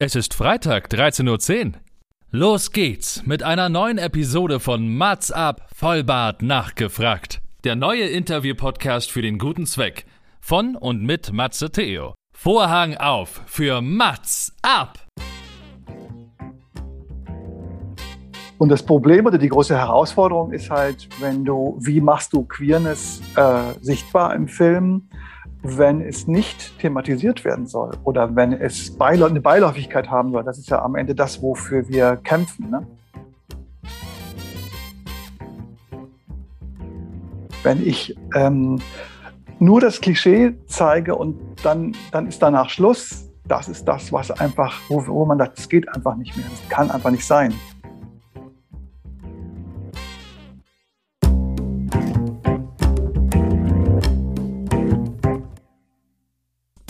Es ist Freitag, 13.10 Uhr. Los geht's mit einer neuen Episode von Mats ab, Vollbart nachgefragt. Der neue Interview-Podcast für den guten Zweck. Von und mit Matze Theo. Vorhang auf für Mats ab! Und das Problem oder die große Herausforderung ist halt, wenn du, wie machst du Queerness äh, sichtbar im Film? Wenn es nicht thematisiert werden soll oder wenn es Beila eine Beiläufigkeit haben soll. Das ist ja am Ende das, wofür wir kämpfen. Ne? Wenn ich ähm, nur das Klischee zeige und dann, dann ist danach Schluss, das ist das, was einfach, wo, wo man sagt, es geht einfach nicht mehr, es kann einfach nicht sein.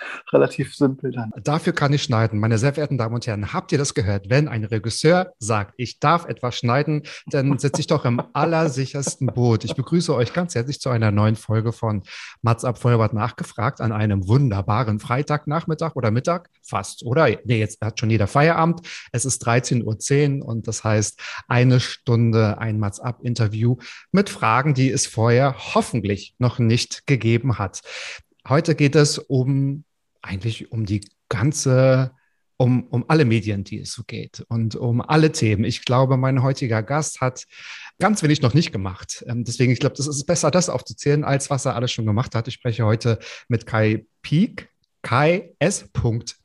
relativ simpel dann. Dafür kann ich schneiden. Meine sehr verehrten Damen und Herren, habt ihr das gehört? Wenn ein Regisseur sagt, ich darf etwas schneiden, dann sitze ich doch im allersichersten Boot. Ich begrüße euch ganz herzlich zu einer neuen Folge von Mats ab Feuerbart nachgefragt an einem wunderbaren Freitagnachmittag oder Mittag, fast, oder? Nee, jetzt hat schon jeder Feierabend. Es ist 13.10 Uhr und das heißt eine Stunde ein Mats ab Interview mit Fragen, die es vorher hoffentlich noch nicht gegeben hat. Heute geht es um eigentlich um die ganze um, um alle Medien, die es so geht und um alle Themen. Ich glaube, mein heutiger Gast hat ganz wenig noch nicht gemacht. Ähm, deswegen, ich glaube, das ist besser, das aufzuzählen, als was er alles schon gemacht hat. Ich spreche heute mit Kai Peak, Kai S.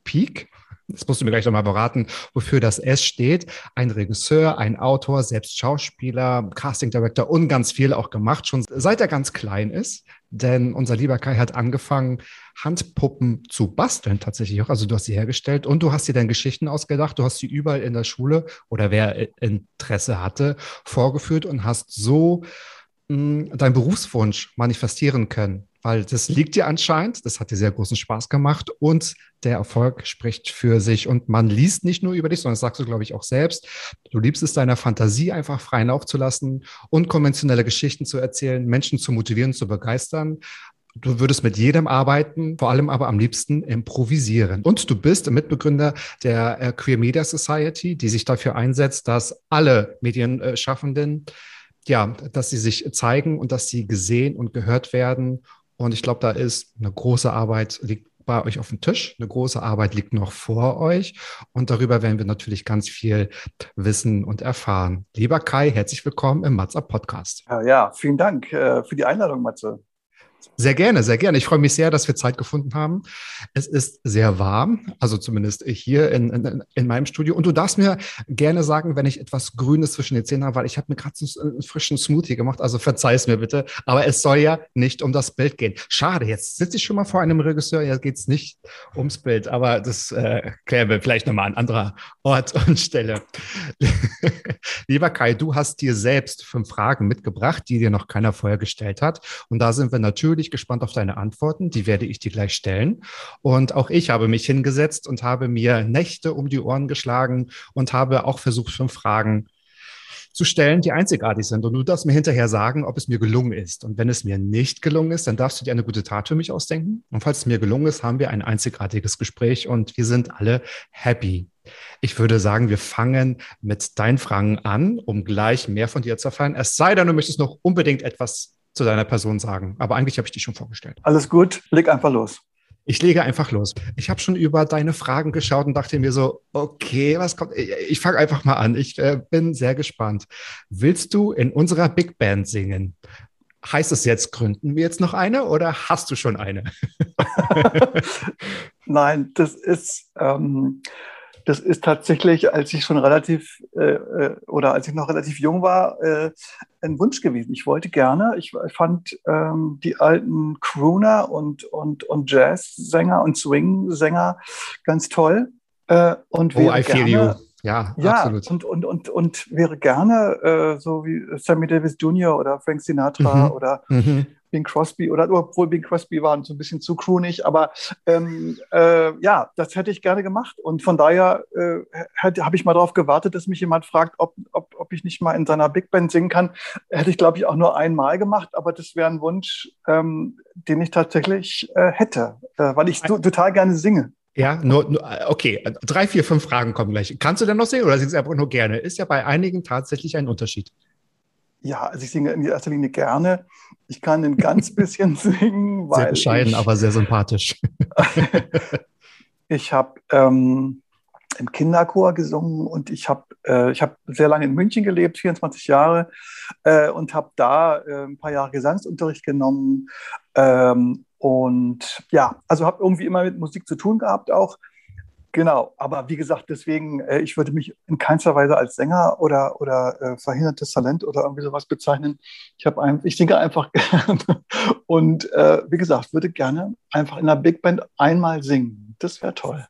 Peak. Das musst du mir gleich nochmal beraten, wofür das S steht. Ein Regisseur, ein Autor, selbst Schauspieler, Casting Director und ganz viel auch gemacht, schon seit er ganz klein ist. Denn unser lieber Kai hat angefangen, Handpuppen zu basteln tatsächlich auch. Also du hast sie hergestellt und du hast dir dann Geschichten ausgedacht. Du hast sie überall in der Schule oder wer Interesse hatte, vorgeführt und hast so mh, hm, deinen Berufswunsch manifestieren können weil das liegt dir anscheinend, das hat dir sehr großen Spaß gemacht und der Erfolg spricht für sich und man liest nicht nur über dich, sondern das sagst du, glaube ich, auch selbst. Du liebst es, deiner Fantasie einfach freien Lauf zu lassen, unkonventionelle Geschichten zu erzählen, Menschen zu motivieren, zu begeistern. Du würdest mit jedem arbeiten, vor allem aber am liebsten improvisieren. Und du bist Mitbegründer der äh, Queer Media Society, die sich dafür einsetzt, dass alle Medienschaffenden ja, dass sie sich zeigen und dass sie gesehen und gehört werden und ich glaube, da ist eine große Arbeit, liegt bei euch auf dem Tisch. Eine große Arbeit liegt noch vor euch. Und darüber werden wir natürlich ganz viel wissen und erfahren. Lieber Kai, herzlich willkommen im Matze Podcast. Ja, vielen Dank äh, für die Einladung, Matze. Sehr gerne, sehr gerne. Ich freue mich sehr, dass wir Zeit gefunden haben. Es ist sehr warm, also zumindest hier in, in, in meinem Studio. Und du darfst mir gerne sagen, wenn ich etwas Grünes zwischen den Zähnen habe, weil ich habe mir gerade so einen frischen Smoothie gemacht. Also verzeih es mir bitte. Aber es soll ja nicht um das Bild gehen. Schade, jetzt sitze ich schon mal vor einem Regisseur. Jetzt geht es nicht ums Bild. Aber das äh, klären wir vielleicht nochmal an anderer Ort und Stelle. Lieber Kai, du hast dir selbst fünf Fragen mitgebracht, die dir noch keiner vorher gestellt hat. Und da sind wir natürlich natürlich gespannt auf deine Antworten. Die werde ich dir gleich stellen. Und auch ich habe mich hingesetzt und habe mir Nächte um die Ohren geschlagen und habe auch versucht, fünf Fragen zu stellen, die einzigartig sind. Und du darfst mir hinterher sagen, ob es mir gelungen ist. Und wenn es mir nicht gelungen ist, dann darfst du dir eine gute Tat für mich ausdenken. Und falls es mir gelungen ist, haben wir ein einzigartiges Gespräch und wir sind alle happy. Ich würde sagen, wir fangen mit deinen Fragen an, um gleich mehr von dir zu erfahren. Es sei denn, du möchtest noch unbedingt etwas zu deiner Person sagen. Aber eigentlich habe ich dich schon vorgestellt. Alles gut, leg einfach los. Ich lege einfach los. Ich habe schon über deine Fragen geschaut und dachte mir so, okay, was kommt? Ich fange einfach mal an. Ich äh, bin sehr gespannt. Willst du in unserer Big Band singen? Heißt es jetzt, gründen wir jetzt noch eine oder hast du schon eine? Nein, das ist, ähm, das ist tatsächlich, als ich schon relativ äh, äh, oder als ich noch relativ jung war, äh, ein Wunsch gewesen. Ich wollte gerne, ich, fand ähm, die alten Crooner und, und, und Jazzsänger und Swing-Sänger ganz toll. Äh, und oh, I feel you. Ja, ja absolut. Und, und, und, und wäre gerne äh, so wie Sammy Davis Jr. oder Frank Sinatra Mhm. oder Mhm. Bing Crosby oder obwohl Bing Crosby waren so ein bisschen zu croonig, aber ähm, äh, ja, das hätte ich gerne gemacht und von daher äh, habe ich mal darauf gewartet, dass mich jemand fragt, ob, ob, ob ich nicht mal in seiner Big Band singen kann. Hätte ich, glaube ich, auch nur einmal gemacht, aber das wäre ein Wunsch, ähm, den ich tatsächlich äh, hätte, äh, weil ich to total gerne singe. Ja, nur, nur, okay, drei, vier, fünf Fragen kommen gleich. Kannst du denn noch singen oder singst du einfach nur gerne? Ist ja bei einigen tatsächlich ein Unterschied. Ja, also ich singe in erster Linie gerne. Ich kann ein ganz bisschen singen, weil Sehr bescheiden, ich, aber sehr sympathisch. ich habe ähm, im Kinderchor gesungen und ich habe äh, ich hab sehr lange in München gelebt, 24 Jahre, äh, und habe da äh, ein paar Jahre Gesangsunterricht genommen. Ähm, und ja, also habe irgendwie immer mit Musik zu tun gehabt auch. Genau, aber wie gesagt, deswegen, äh, ich würde mich in keinster Weise als Sänger oder, oder äh, verhindertes Talent oder irgendwie sowas bezeichnen. Ich, ein, ich singe einfach gerne und äh, wie gesagt, würde gerne einfach in einer Big Band einmal singen. Das wäre toll.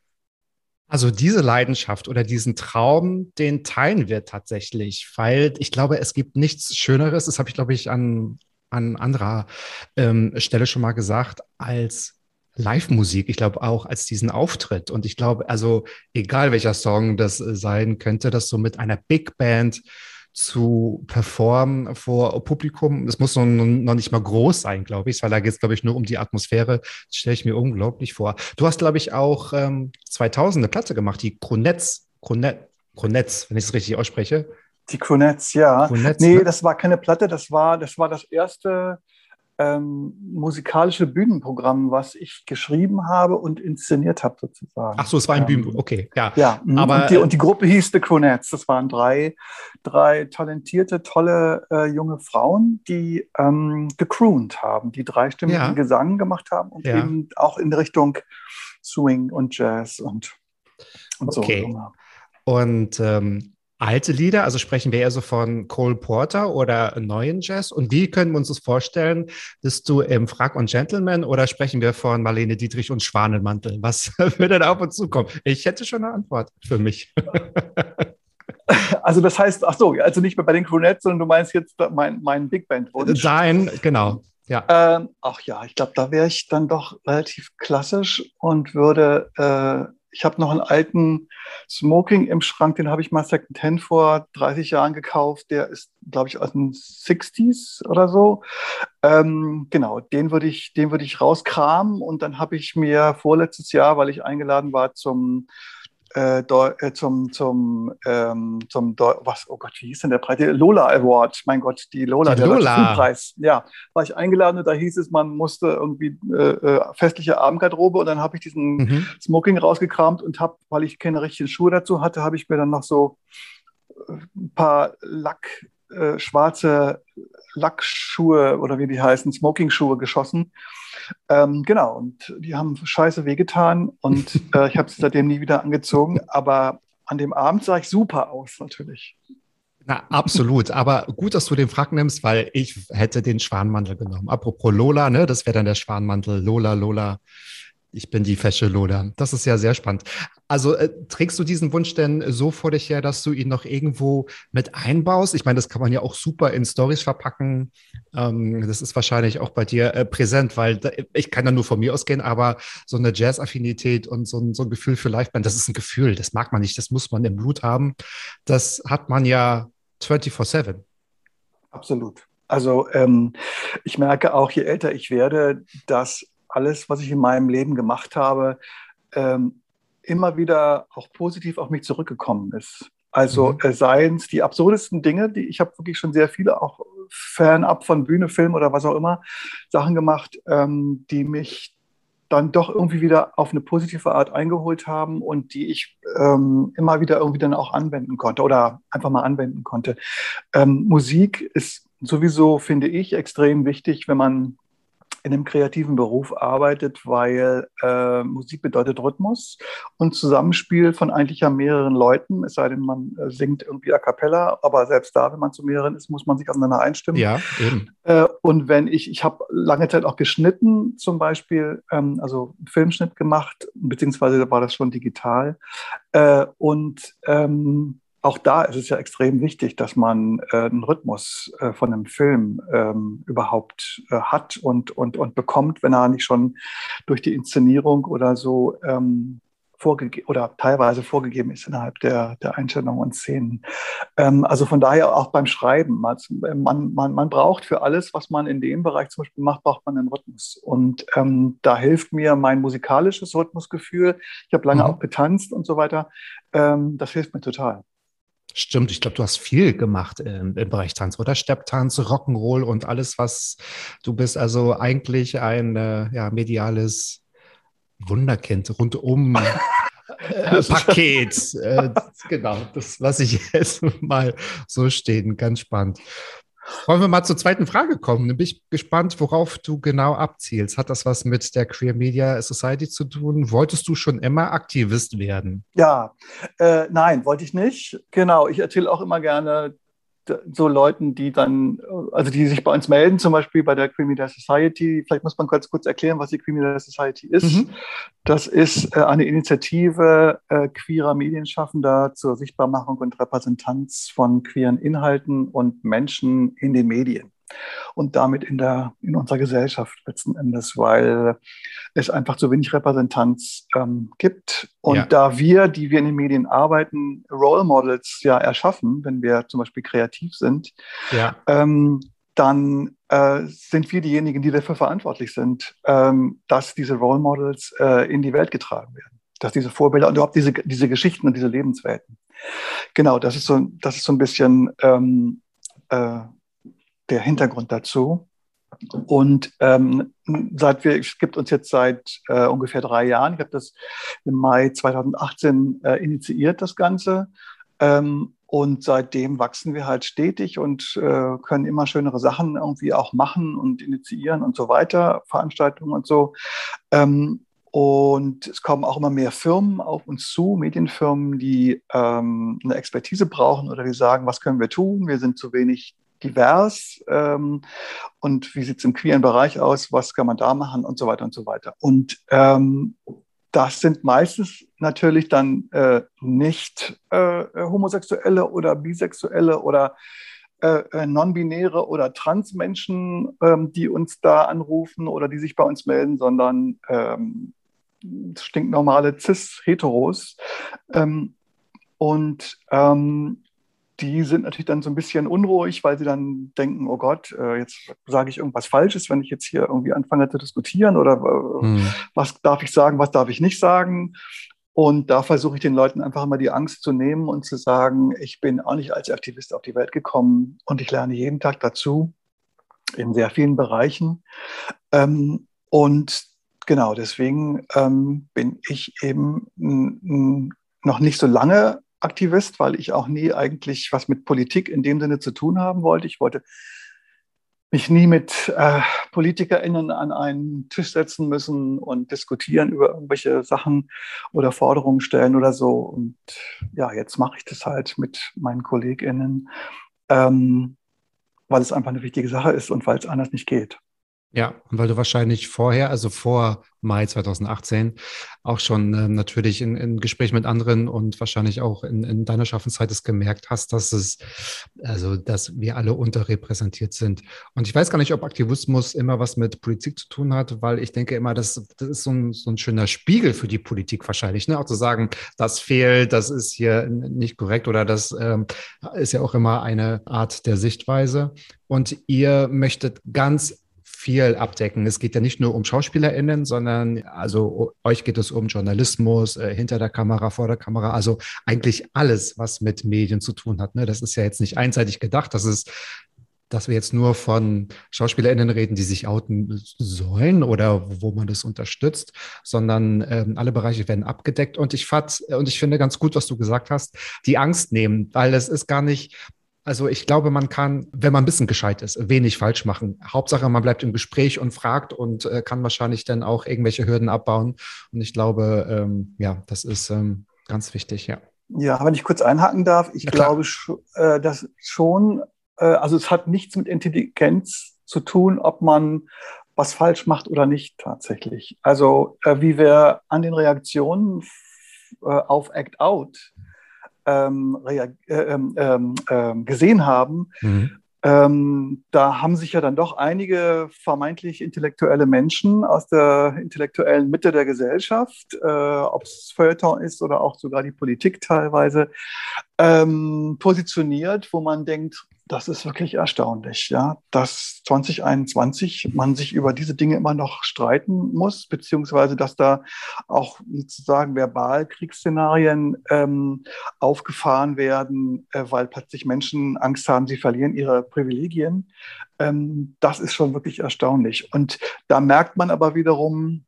Also diese Leidenschaft oder diesen Traum, den teilen wir tatsächlich, weil ich glaube, es gibt nichts Schöneres, das habe ich, glaube ich, an, an anderer ähm, Stelle schon mal gesagt, als Live-Musik. Ich glaube auch als diesen Auftritt. Und ich glaube, also egal welcher Song das äh, sein könnte, das so mit einer Big Band zu performen vor Publikum. Das muss noch, noch nicht mal groß sein, glaube ich, weil da geht es, glaube ich, nur um die Atmosphäre. Das stelle ich mir unglaublich vor. Du hast, glaube ich, auch ähm, 2000 eine Platte gemacht, die Kronetz, Kronet, Kronetz, wenn ich es richtig ausspreche. Die Cronettes, ja. Kronetz, nee, ne? das war keine Platte, das war das, war das erste ähm, musikalische Bühnenprogramm, was ich geschrieben habe und inszeniert habe, sozusagen. Ach so, es war ein Ähm, Bühnen, okay, ja. Ja, mhm. Aber, und, die, und die Gruppe hieß The Cronettes. Das waren drei, drei talentierte, tolle äh, junge Frauen, die ähm, gecroont haben, die dreistimmigen Ja. Gesang gemacht haben und Ja. eben auch in Richtung Swing und Jazz und, und Okay. so. Und ähm, alte Lieder, also sprechen wir eher so von Cole Porter oder neuen Jazz? Und wie können wir uns das vorstellen? Bist du im Frack und Gentleman oder sprechen wir von Marlene Dietrich und Schwanenmantel? Was würde da auf uns zukommen? Ich hätte schon eine Antwort für mich. Also das heißt, ach so, also nicht mehr bei den Cronettes, sondern du meinst jetzt mein, mein Big Band Wunsch. Dein, genau. Ja. Ähm, ach ja, ich glaube, da wäre ich dann doch relativ klassisch und würde, äh, ich habe noch einen alten Smoking im Schrank, den habe ich mal Secondhand vor 30 Jahren gekauft. Der ist, glaube ich, aus den 60s oder so. Ähm, genau, den würde ich, den würde ich rauskramen und dann habe ich mir vorletztes Jahr, weil ich eingeladen war zum äh, äh, zum, zum, ähm, zum Deu- was, oh Gott, wie hieß denn der Preis? Der Lola Award, mein Gott, die Lola, Die der Lola. Filmpreis. Ja, war ich eingeladen und da hieß es, man musste irgendwie äh, äh, festliche Abendgarderobe und dann habe ich diesen Mhm. Smoking rausgekramt und habe, weil ich keine richtigen Schuhe dazu hatte, habe ich mir dann noch so äh, ein paar Lack, äh, schwarze Lackschuhe oder wie die heißen, Smoking-Schuhe geschossen. Ähm, genau, und die haben scheiße wehgetan und äh, ich habe sie seitdem nie wieder angezogen, aber an dem Abend sah ich super aus, natürlich. Na, absolut. Aber gut, dass du den Frack nimmst, weil ich hätte den Schwanmantel genommen. Apropos Lola, ne, das wäre dann der Schwanmantel. Lola, Lola. Ich bin die fesche Lola. Das ist ja sehr spannend. Also äh, trägst du diesen Wunsch denn so vor dich her, dass du ihn noch irgendwo mit einbaust? Ich meine, das kann man ja auch super in Stories verpacken. Ähm, das ist wahrscheinlich auch bei dir äh, präsent, weil da, ich kann da nur von mir ausgehen, aber so eine Jazz-Affinität und so ein, so ein Gefühl für Liveband, das ist ein Gefühl, das mag man nicht, das muss man im Blut haben. Das hat man ja 24-7. Absolut. Also ähm, ich merke auch, je älter ich werde, dass alles, was ich in meinem Leben gemacht habe, ähm, immer wieder auch positiv auf mich zurückgekommen ist. Also Mhm. äh, seien es die absurdesten Dinge, die ich habe wirklich schon sehr viele, auch fernab von Bühne, Film oder was auch immer, Sachen gemacht, ähm, die mich dann doch irgendwie wieder auf eine positive Art eingeholt haben und die ich ähm, immer wieder irgendwie dann auch anwenden konnte oder einfach mal anwenden konnte. Ähm, Musik ist sowieso, finde ich, extrem wichtig, wenn man in einem kreativen Beruf arbeitet, weil äh, Musik bedeutet Rhythmus und Zusammenspiel von eigentlich ja mehreren Leuten, es sei denn, man äh, singt irgendwie a cappella, aber selbst da, wenn man zu mehreren ist, muss man sich aufeinander einstimmen. Ja, eben. Äh, und wenn ich, ich habe lange Zeit auch geschnitten, zum Beispiel, ähm, also Filmschnitt gemacht, beziehungsweise war das schon digital. Äh, und ähm, auch da ist es ja extrem wichtig, dass man äh, einen Rhythmus äh, von einem Film ähm, überhaupt äh, hat und, und, und bekommt, wenn er nicht schon durch die Inszenierung oder so ähm, vorgegeben oder teilweise vorgegeben ist innerhalb der, der Einstellungen und Szenen. Ähm, also von daher auch beim Schreiben. Man, man, man braucht für alles, was man in dem Bereich zum Beispiel macht, braucht man einen Rhythmus. Und ähm, da hilft mir mein musikalisches Rhythmusgefühl. Ich habe lange mhm. auch getanzt und so weiter. Ähm, das hilft mir total. Stimmt, ich glaube, du hast viel gemacht im, im Bereich Tanz oder Stepptanz, Rock'n'Roll und alles, was du bist. Also eigentlich ein äh, ja, mediales Wunderkind rundum. Äh, Paket. Äh, genau, das lasse ich jetzt mal so stehen. Ganz spannend. Wollen wir mal zur zweiten Frage kommen? Dann bin ich gespannt, worauf du genau abzielst. Hat das was mit der Queer Media Society zu tun? Wolltest du schon immer Aktivist werden? Ja, äh, nein, wollte ich nicht. Genau, ich erzähle auch immer gerne so Leuten, die dann, also die sich bei uns melden, zum Beispiel bei der Media Society. Vielleicht muss man ganz kurz erklären, was die Media Society ist. Mhm. Das ist äh, eine Initiative äh, queerer Medienschaffender zur Sichtbarmachung und Repräsentanz von queeren Inhalten und Menschen in den Medien und damit in, der, in unserer Gesellschaft letzten Endes, weil es einfach zu wenig Repräsentanz ähm, gibt. Und ja. da wir, die wir in den Medien arbeiten, Role Models ja erschaffen, wenn wir zum Beispiel kreativ sind, ja. ähm, dann äh, sind wir diejenigen, die dafür verantwortlich sind, ähm, dass diese Role Models äh, in die Welt getragen werden. Dass diese Vorbilder und überhaupt diese, diese Geschichten und diese Lebenswelten. Genau, das ist so, das ist so ein bisschen ähm, äh, der Hintergrund dazu. Und ähm, seit wir, es gibt uns jetzt seit äh, ungefähr drei Jahren, ich habe das im Mai 2018 äh, initiiert, das Ganze. Ähm, und seitdem wachsen wir halt stetig und äh, können immer schönere Sachen irgendwie auch machen und initiieren und so weiter, Veranstaltungen und so. Ähm, und es kommen auch immer mehr Firmen auf uns zu, Medienfirmen, die ähm, eine Expertise brauchen oder die sagen, was können wir tun? Wir sind zu wenig divers ähm, und wie sieht es im queeren Bereich aus, was kann man da machen und so weiter und so weiter. Und ähm, das sind meistens natürlich dann äh, nicht äh, homosexuelle oder bisexuelle oder äh, äh non-binäre oder Transmenschen, ähm, die uns da anrufen oder die sich bei uns melden, sondern ähm, stinknormale Cis-Heteros. Ähm, und ähm, die sind natürlich dann so ein bisschen unruhig, weil sie dann denken, oh Gott, äh, jetzt sage ich irgendwas Falsches, wenn ich jetzt hier irgendwie anfange zu diskutieren oder mhm. was darf ich sagen, was darf ich nicht sagen. Und da versuche ich den Leuten einfach immer die Angst zu nehmen und zu sagen, ich bin auch nicht als Aktivist auf die Welt gekommen und ich lerne jeden Tag dazu in sehr vielen Bereichen. Ähm, und genau deswegen ähm, bin ich eben noch nicht so lange Aktivist, weil ich auch nie eigentlich was mit Politik in dem Sinne zu tun haben wollte. Ich wollte mich nie mit äh, PolitikerInnen an einen Tisch setzen müssen und diskutieren über irgendwelche Sachen oder Forderungen stellen oder so. Und ja, jetzt mache ich das halt mit meinen KollegInnen, ähm, weil es einfach eine wichtige Sache ist und weil es anders nicht geht. Ja, und weil du wahrscheinlich vorher, also vor Mai 2018, auch schon äh, natürlich in, in Gespräch mit anderen und wahrscheinlich auch in, in deiner Schaffenszeit es gemerkt hast, dass es, also, dass wir alle unterrepräsentiert sind. Und ich weiß gar nicht, ob Aktivismus immer was mit Politik zu tun hat, weil ich denke immer, das, das ist so ein, so ein schöner Spiegel für die Politik wahrscheinlich, ne? Auch zu sagen, das fehlt, das ist hier nicht korrekt oder das ähm, ist ja auch immer eine Art der Sichtweise. Und ihr möchtet ganz viel abdecken. Es geht ja nicht nur um SchauspielerInnen, sondern also euch geht es um Journalismus, äh, hinter der Kamera, vor der Kamera, also eigentlich alles, was mit Medien zu tun hat. Ne? Das ist ja jetzt nicht einseitig gedacht, das ist dass wir jetzt nur von SchauspielerInnen reden, die sich outen sollen oder wo man das unterstützt, sondern ähm, alle Bereiche werden abgedeckt. Und ich fand, und ich finde ganz gut, was du gesagt hast, die Angst nehmen, weil es ist gar nicht, Also ich glaube, man kann, wenn man ein bisschen gescheit ist, wenig falsch machen. Hauptsache, man bleibt im Gespräch und fragt und äh, kann wahrscheinlich dann auch irgendwelche Hürden abbauen. Und ich glaube, ähm, ja, das ist ähm, ganz wichtig, ja. Ja, wenn ich kurz einhaken darf, ich glaube, äh, dass schon, äh, also es hat nichts mit Intelligenz zu tun, ob man was falsch macht oder nicht tatsächlich. Also äh, wie wir an den Reaktionen äh, auf Act Out ähm, äh, ähm, ähm, ähm, gesehen haben, mhm. Ähm, da haben sich ja dann doch einige vermeintlich intellektuelle Menschen aus der intellektuellen Mitte der Gesellschaft, äh, ob es Feuilleton ist oder auch sogar die Politik teilweise, ähm, positioniert, wo man denkt, das ist wirklich erstaunlich, ja, dass 2021 man sich über diese Dinge immer noch streiten muss, beziehungsweise dass da auch sozusagen verbal Kriegsszenarien ähm, aufgefahren werden, äh, weil plötzlich Menschen Angst haben, sie verlieren ihre Privilegien. Ähm, das ist schon wirklich erstaunlich. Und da merkt man aber wiederum,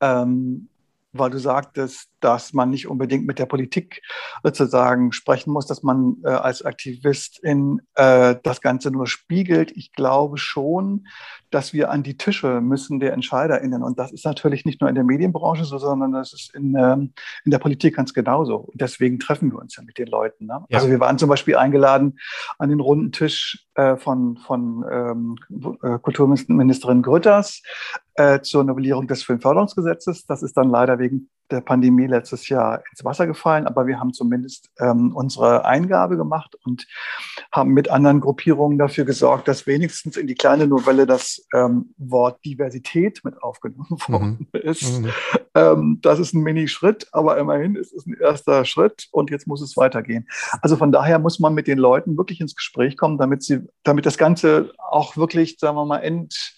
ähm, weil du sagtest, dass man nicht unbedingt mit der Politik sozusagen sprechen muss, dass man äh, als Aktivist in äh, das Ganze nur spiegelt. Ich glaube schon, dass wir an die Tische müssen der EntscheiderInnen. Und das ist natürlich nicht nur in der Medienbranche so, sondern das ist in, ähm, in der Politik ganz genauso. Und deswegen treffen wir uns ja mit den Leuten. Ne? Ja. Also wir waren zum Beispiel eingeladen an den runden Tisch äh, von, von ähm, äh, Kulturministerin Grütters äh, zur Novellierung des Filmförderungsgesetzes. Das ist dann leider wegen der Pandemie letztes Jahr ins Wasser gefallen, aber wir haben zumindest ähm, unsere Eingabe gemacht und haben mit anderen Gruppierungen dafür gesorgt, dass wenigstens in die kleine Novelle das ähm, Wort Diversität mit aufgenommen mhm. worden mhm. ist. Mhm. Ähm, das ist ein Mini-Schritt, aber immerhin ist es ein erster Schritt und jetzt muss es weitergehen. Also von daher muss man mit den Leuten wirklich ins Gespräch kommen, damit sie, damit das Ganze auch wirklich, sagen wir mal, end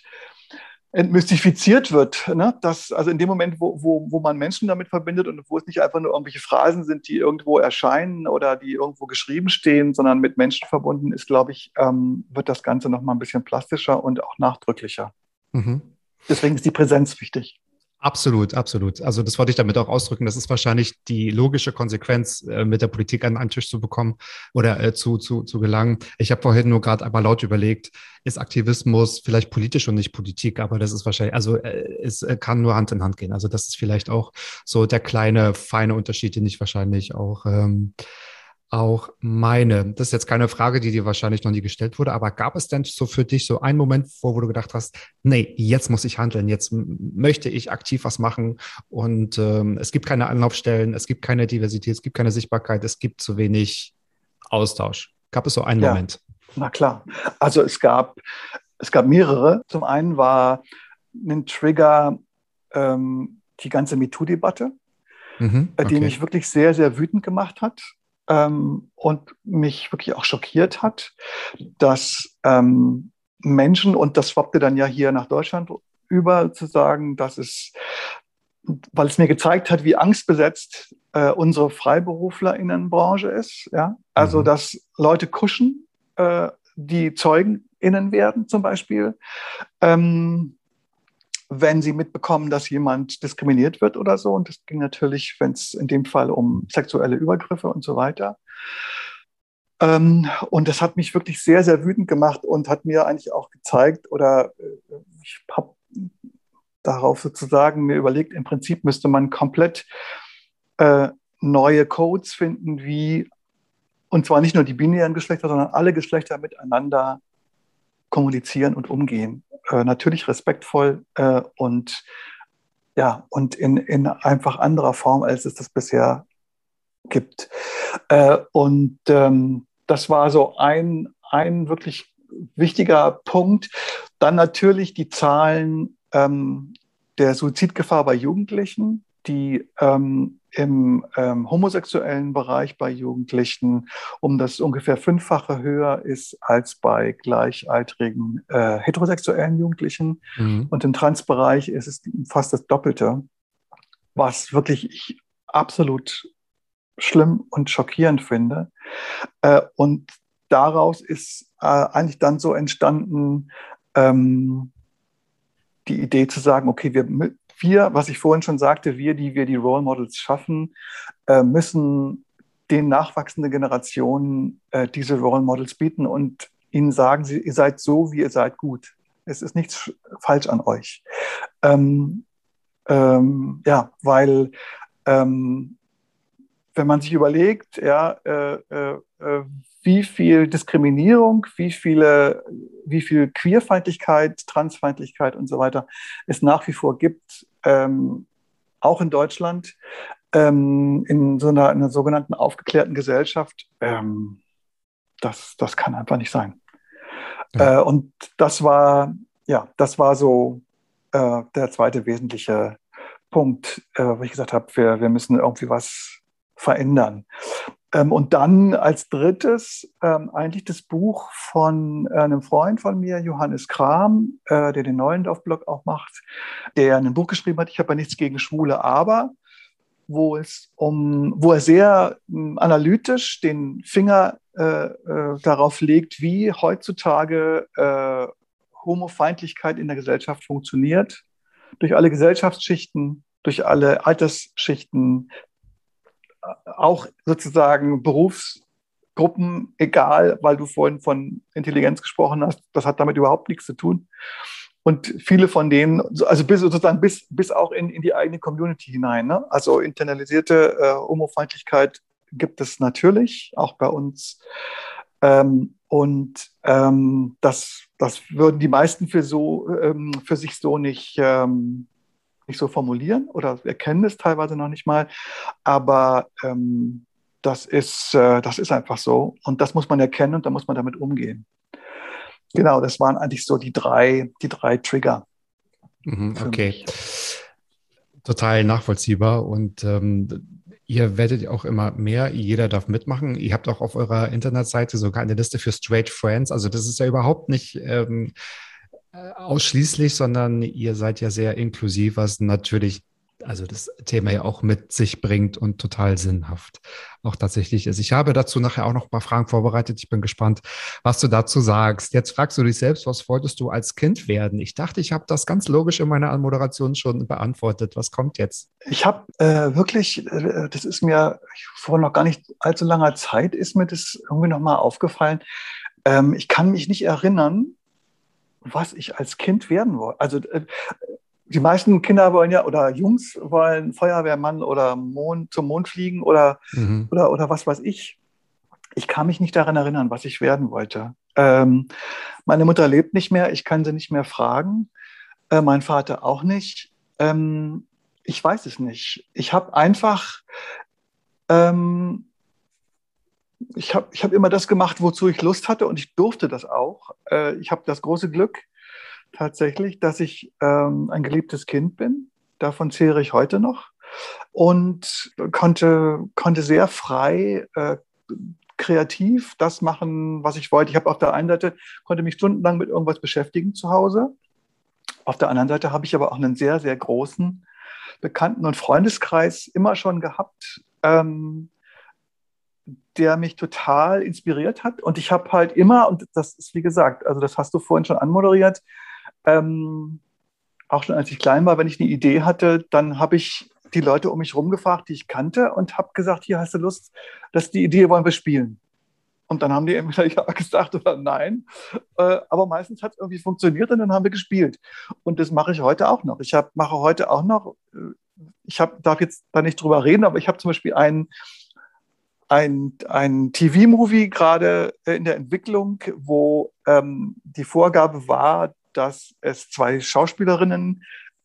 entmystifiziert wird. Ne? Dass, also in dem Moment, wo, wo, wo man Menschen damit verbindet und wo es nicht einfach nur irgendwelche Phrasen sind, die irgendwo erscheinen oder die irgendwo geschrieben stehen, sondern mit Menschen verbunden ist, glaube ich, ähm, wird das Ganze noch mal ein bisschen plastischer und auch nachdrücklicher. Mhm. Deswegen ist die Präsenz wichtig. Absolut, absolut. Also das wollte ich damit auch ausdrücken. Das ist wahrscheinlich die logische Konsequenz, äh, mit der Politik an einen Tisch zu bekommen oder äh, zu, zu, zu gelangen. Ich habe vorhin nur gerade einmal laut überlegt, ist Aktivismus vielleicht politisch und nicht Politik, aber das ist wahrscheinlich, also äh, es kann nur Hand in Hand gehen. Also das ist vielleicht auch so der kleine, feine Unterschied, den ich wahrscheinlich auch ähm, auch meine. Das ist jetzt keine Frage, die dir wahrscheinlich noch nie gestellt wurde, aber gab es denn so für dich so einen Moment, wo, wo du gedacht hast, nee, jetzt muss ich handeln, jetzt möchte ich aktiv was machen und ähm, es gibt keine Anlaufstellen, es gibt keine Diversität, es gibt keine Sichtbarkeit, es gibt zu wenig Austausch. Gab es so einen ja, Moment? Na klar. Also es gab, es gab mehrere. Zum einen war ein Trigger ähm, die ganze MeToo-Debatte, mhm, okay. die mich wirklich sehr, sehr wütend gemacht hat ähm, und mich wirklich auch schockiert hat, dass ähm, Menschen, und das schwappte dann ja hier nach Deutschland über, zu sagen, dass es, weil es mir gezeigt hat, wie angstbesetzt äh, unsere FreiberuflerInnenbranche ist. Ja? Also, mhm. dass Leute kuschen, äh, die ZeugenInnen werden zum Beispiel. Ähm, wenn sie mitbekommen, dass jemand diskriminiert wird oder so. Und das ging natürlich, wenn es in dem Fall um sexuelle Übergriffe und so weiter. Ähm, und das hat mich wirklich sehr, sehr wütend gemacht und hat mir eigentlich auch gezeigt oder äh, ich habe darauf sozusagen mir überlegt, im Prinzip müsste man komplett äh, neue Codes finden, wie, und zwar nicht nur die binären Geschlechter, sondern alle Geschlechter miteinander kommunizieren und umgehen. Äh, natürlich respektvoll äh, und ja, und in, in einfach anderer Form, als es das bisher gibt. Äh, und ähm, das war so ein, ein wirklich wichtiger Punkt. Dann natürlich die Zahlen ähm, der Suizidgefahr bei Jugendlichen, die ähm, im ähm, homosexuellen Bereich bei Jugendlichen um das ungefähr fünffache höher ist als bei gleichaltrigen äh, heterosexuellen Jugendlichen. Mhm. Und im Transbereich ist es fast das Doppelte, was wirklich ich absolut schlimm und schockierend finde. Äh, und daraus ist äh, eigentlich dann so entstanden, ähm, die Idee zu sagen, okay, wir wir, was ich vorhin schon sagte, wir, die wir die Role Models schaffen, äh, müssen den nachwachsenden Generationen äh, diese Role Models bieten und ihnen sagen, sie, ihr seid so, wie ihr seid, gut. Es ist nichts falsch an euch. Ähm, ähm, ja, weil ähm, wenn man sich überlegt, ja, äh, äh, äh wie viel Diskriminierung, wie viele, wie viel Queerfeindlichkeit, Transfeindlichkeit und so weiter es nach wie vor gibt, ähm, auch in Deutschland, ähm, in so einer, einer, sogenannten aufgeklärten Gesellschaft, ähm, das, das kann einfach nicht sein. Ja. Äh, und das war, ja, das war so äh, der zweite wesentliche Punkt, äh, wo ich gesagt habe, wir, wir müssen irgendwie was verändern. Ähm, und dann als drittes ähm, eigentlich das Buch von äh, einem Freund von mir, Johannes Kram, äh, der den Neuendorf-Blog auch macht, der ein Buch geschrieben hat, ich habe ja nichts gegen Schwule, aber wo es um, wo er sehr äh, analytisch den Finger äh, äh, darauf legt, wie heutzutage äh, Homofeindlichkeit in der Gesellschaft funktioniert, durch alle Gesellschaftsschichten, durch alle Altersschichten, auch sozusagen Berufsgruppen egal, weil du vorhin von Intelligenz gesprochen hast. Das hat damit überhaupt nichts zu tun. Und viele von denen, also bis sozusagen bis, bis auch in, in die eigene Community hinein. Ne? Also internalisierte äh, Homofeindlichkeit gibt es natürlich, auch bei uns. Ähm, und ähm, das, das würden die meisten für, so, ähm, für sich so nicht, ähm, nicht so formulieren oder erkennen es teilweise noch nicht mal. Aber ähm, das, ist, äh, das ist einfach so und das muss man erkennen und da muss man damit umgehen. Genau, das waren eigentlich so die drei, die drei Trigger. Mhm, okay. Mich. Total nachvollziehbar und ähm, Ihr werdet auch immer mehr, jeder darf mitmachen. Ihr habt auch auf eurer Internetseite sogar eine Liste für Straight Friends. Also das ist ja überhaupt nicht ähm, äh, ausschließlich, sondern ihr seid ja sehr inklusiv, was natürlich also das Thema ja auch mit sich bringt und total sinnhaft auch tatsächlich ist. Ich habe dazu nachher auch noch ein paar Fragen vorbereitet. Ich bin gespannt, was du dazu sagst. Jetzt fragst du dich selbst, was wolltest du als Kind werden? Ich dachte, ich habe das ganz logisch in meiner Anmoderation schon beantwortet. Was kommt jetzt? Ich habe äh, wirklich, äh, das ist mir vor noch gar nicht allzu langer Zeit, ist mir das irgendwie nochmal aufgefallen. Ähm, ich kann mich nicht erinnern, was ich als Kind werden wollte. Also äh, die meisten Kinder wollen ja, oder Jungs wollen Feuerwehrmann oder Mond, zum Mond fliegen oder, mhm. oder, oder was weiß ich. Ich kann mich nicht daran erinnern, was ich werden wollte. Ähm, meine Mutter lebt nicht mehr, ich kann sie nicht mehr fragen. Äh, mein Vater auch nicht. Ähm, ich weiß es nicht. Ich habe einfach, ähm, ich habe ich hab immer das gemacht, wozu ich Lust hatte und ich durfte das auch. Äh, ich habe das große Glück tatsächlich, dass ich ähm, ein geliebtes Kind bin. Davon zehre ich heute noch und konnte, konnte sehr frei, äh, kreativ das machen, was ich wollte. Ich habe auf der einen Seite, konnte mich stundenlang mit irgendwas beschäftigen zu Hause. Auf der anderen Seite habe ich aber auch einen sehr, sehr großen Bekannten- und Freundeskreis immer schon gehabt, ähm, der mich total inspiriert hat. Und ich habe halt immer, und das ist wie gesagt, also das hast du vorhin schon anmoderiert, ähm, auch schon als ich klein war, wenn ich eine Idee hatte, dann habe ich die Leute um mich herum gefragt, die ich kannte, und habe gesagt, hier hast du Lust, dass die Idee wollen wir spielen. Und dann haben die entweder ja gesagt oder nein. Äh, aber meistens hat es irgendwie funktioniert und dann haben wir gespielt. Und das mache ich heute auch noch. Ich hab, mache heute auch noch, äh, ich hab, darf jetzt da nicht drüber reden, aber ich habe zum Beispiel einen ein, ein TV-Movie gerade in der Entwicklung, wo ähm, die Vorgabe war, dass es zwei Schauspielerinnen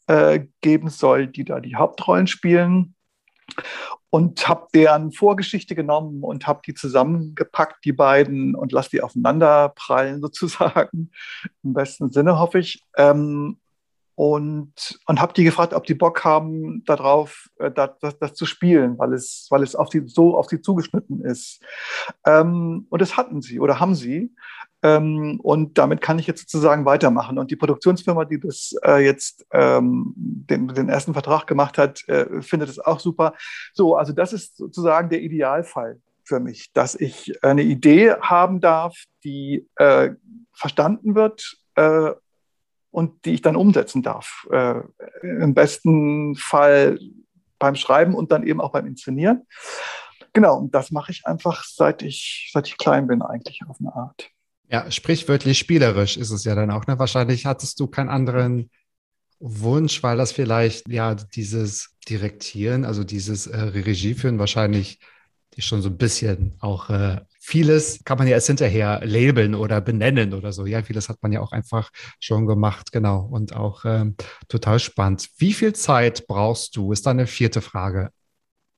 äh, geben soll, die da die Hauptrollen spielen. Und habe deren Vorgeschichte genommen und habe die zusammengepackt, die beiden, und lasse die aufeinander prallen sozusagen. Im besten Sinne hoffe ich. Ähm, und, und habe die gefragt, ob die Bock haben, darauf äh, das, das, zu spielen, weil es, weil es auf die, so auf sie zugeschnitten ist. Ähm, und das hatten sie oder haben sie. Ähm, und damit kann ich jetzt sozusagen weitermachen. Und die Produktionsfirma, die das äh, jetzt ähm, den, den ersten Vertrag gemacht hat, äh, findet es auch super. So, also das ist sozusagen der Idealfall für mich, dass ich eine Idee haben darf, die äh, verstanden wird äh, und die ich dann umsetzen darf. Äh, Im besten Fall beim Schreiben und dann eben auch beim Inszenieren. Genau, und das mache ich einfach, seit ich, seit ich klein bin, eigentlich auf eine Art. Ja, sprichwörtlich spielerisch ist es ja dann auch. Ne? Wahrscheinlich hattest du keinen anderen Wunsch, weil das vielleicht ja dieses Direktieren, also dieses äh, Regie führen, wahrscheinlich schon so ein bisschen auch äh, vieles kann man ja erst hinterher labeln oder benennen oder so. Ja, vieles hat man ja auch einfach schon gemacht, genau. Und auch ähm, total spannend. Wie viel Zeit brauchst du? Ist da eine vierte Frage.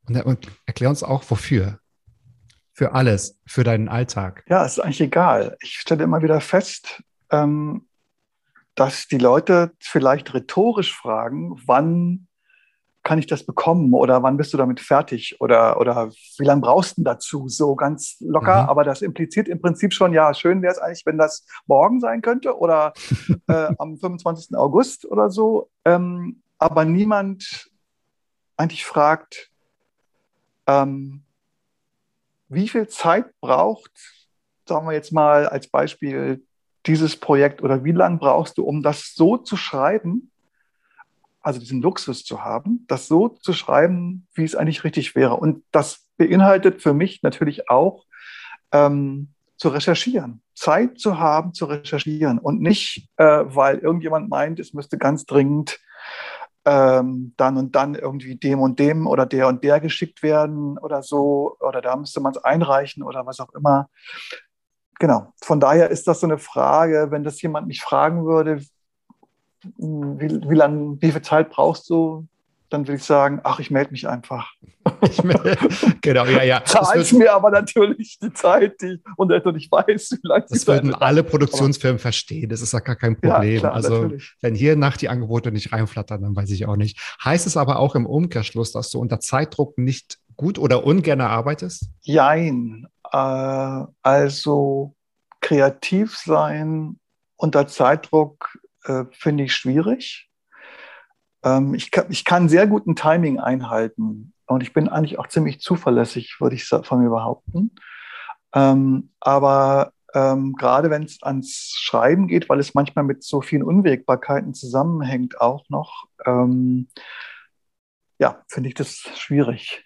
Und, und erklär uns auch, wofür. Für alles, für deinen Alltag. Ja, ist eigentlich egal. Ich stelle immer wieder fest, ähm, dass die Leute vielleicht rhetorisch fragen, wann kann ich das bekommen oder wann bist du damit fertig oder, oder wie lange brauchst du dazu? So ganz locker, mhm. aber das impliziert im Prinzip schon, ja, schön wäre es eigentlich, wenn das morgen sein könnte oder äh, am 25. August oder so. Ähm, aber niemand eigentlich fragt, ähm, wie viel Zeit braucht, sagen wir jetzt mal als Beispiel, dieses Projekt oder wie lange brauchst du, um das so zu schreiben, also diesen Luxus zu haben, das so zu schreiben, wie es eigentlich richtig wäre. Und das beinhaltet für mich natürlich auch ähm, zu recherchieren, Zeit zu haben, zu recherchieren und nicht, äh, weil irgendjemand meint, es müsste ganz dringend ähm, dann und dann irgendwie dem und dem oder der und der geschickt werden oder so, oder da müsste man es einreichen oder was auch immer. Genau, von daher ist das so eine Frage, wenn das jemand mich fragen würde, wie, wie lange, wie viel Zeit brauchst du? Dann würde ich sagen, ach, ich melde mich einfach. Ich melde, genau, ja, ja. Zahlst mir aber natürlich die Zeit, die und ich weiß, wie lange Das würden alle Produktionsfirmen verstehen. Das ist ja gar kein Problem. Ja, klar, also, natürlich. wenn hier nach die Angebote nicht reinflattern, dann weiß ich auch nicht. Heißt es aber auch im Umkehrschluss, dass du unter Zeitdruck nicht gut oder ungern arbeitest? Jein. Äh, also kreativ sein unter Zeitdruck äh, finde ich schwierig. Ähm, ich, kann, ich kann sehr gut ein Timing einhalten und ich bin eigentlich auch ziemlich zuverlässig, würde ich von mir behaupten. Ähm, aber ähm, gerade wenn es ans Schreiben geht, weil es manchmal mit so vielen Unwägbarkeiten zusammenhängt, auch noch, ähm, ja, finde ich das schwierig.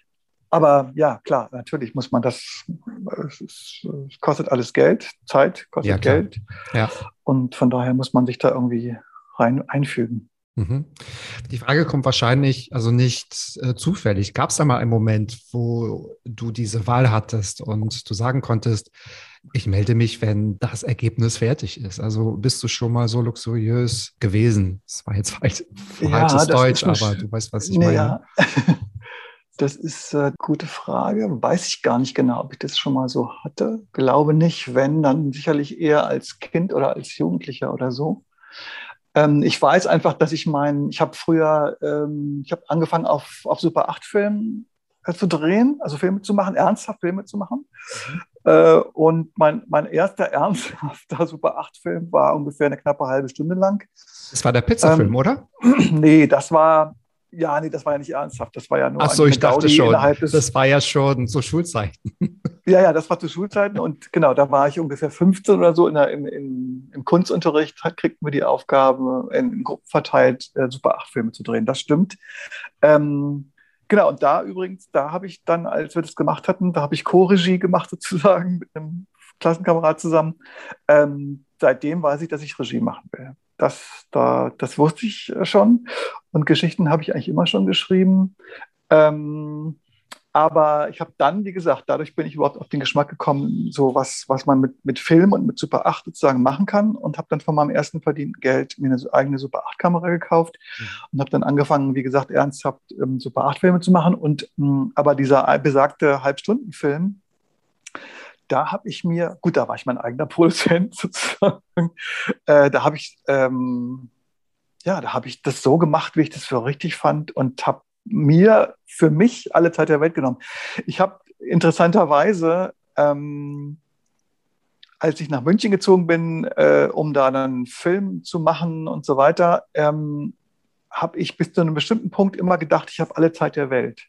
Aber ja, klar, natürlich muss man das, es, kostet alles Geld, Zeit kostet ja, Geld. Ja. Und von daher muss man sich da irgendwie rein einfügen. Mhm. Die Frage kommt wahrscheinlich, also nicht äh, zufällig. Gab es da mal einen Moment, wo du diese Wahl hattest und du sagen konntest, ich melde mich, wenn das Ergebnis fertig ist? Also bist du schon mal so luxuriös gewesen? Das war jetzt falsch, falsches ja, Deutsch, aber du weißt, was ich meine. Ja. Das ist eine gute Frage. Weiß ich gar nicht genau, ob ich das schon mal so hatte. Glaube nicht. Wenn, dann sicherlich eher als Kind oder als Jugendlicher oder so. Ähm, ich weiß einfach, dass ich mein, ich habe früher, ähm, ich habe angefangen auf, auf Super 8 Filmen äh, zu drehen, also Filme zu machen, ernsthaft Filme zu machen. Mhm. Äh, und mein, mein erster ernsthafter Super 8 Film war ungefähr eine knappe halbe Stunde lang. Das war der Pizzafilm, ähm, oder? Nee, das war ja, nee, das war ja nicht ernsthaft. Das war ja nur Ach so, ich dachte schon. das war ja schon zu Schulzeiten. Ja, ja, das war zu Schulzeiten und genau, da war ich ungefähr 15 oder so in der, in, in, im Kunstunterricht, kriegten wir die Aufgabe, in, Gruppen verteilt äh, Super 8 Filme zu drehen. Das stimmt. Ähm, genau, und da übrigens, da habe ich dann, als wir das gemacht hatten, da habe ich Co-Regie gemacht sozusagen mit einem Klassenkamerad zusammen. Ähm, seitdem weiß ich, dass ich Regie machen will. Das, da, das wusste ich schon. Und Geschichten habe ich eigentlich immer schon geschrieben. Ähm, aber ich habe dann, wie gesagt, dadurch bin ich überhaupt auf den Geschmack gekommen, so was, was man mit, mit Film und mit Super 8 sozusagen machen kann. Und habe dann von meinem ersten verdienten Geld mir eine eigene Super 8-Kamera gekauft mhm. und habe dann angefangen, wie gesagt, ernsthaft ähm, Super 8-Filme zu machen. Und mh, mm, aber dieser besagte Halbstundenfilm, da habe ich mir, gut, da war ich mein eigener Produzent sozusagen, äh, da habe ich, ähm, ja, da habe ich das so gemacht, wie ich das für richtig fand und habe mir für mich alle Zeit der Welt genommen. Ich habe interessanterweise, ähm, als ich nach München gezogen bin, äh, um da dann einen Film zu machen und so weiter, ähm, habe ich bis zu einem bestimmten Punkt immer gedacht, ich habe alle Zeit der Welt.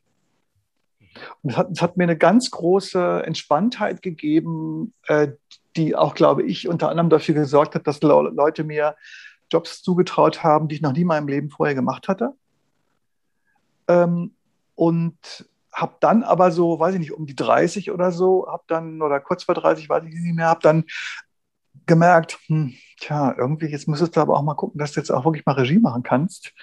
Und es hat, es hat, mir eine ganz große Entspanntheit gegeben, äh, die auch, glaube ich, unter anderem dafür gesorgt hat, dass Leute mir Jobs zugetraut haben, die ich noch nie in meinem Leben vorher gemacht hatte. Ähm, und habe dann aber so, weiß ich nicht, um die 30 oder so, habe dann, oder kurz vor 30, weiß ich nicht mehr, habe dann gemerkt, hm, tja, irgendwie, jetzt müsstest du aber auch mal gucken, dass du jetzt auch wirklich mal Regie machen kannst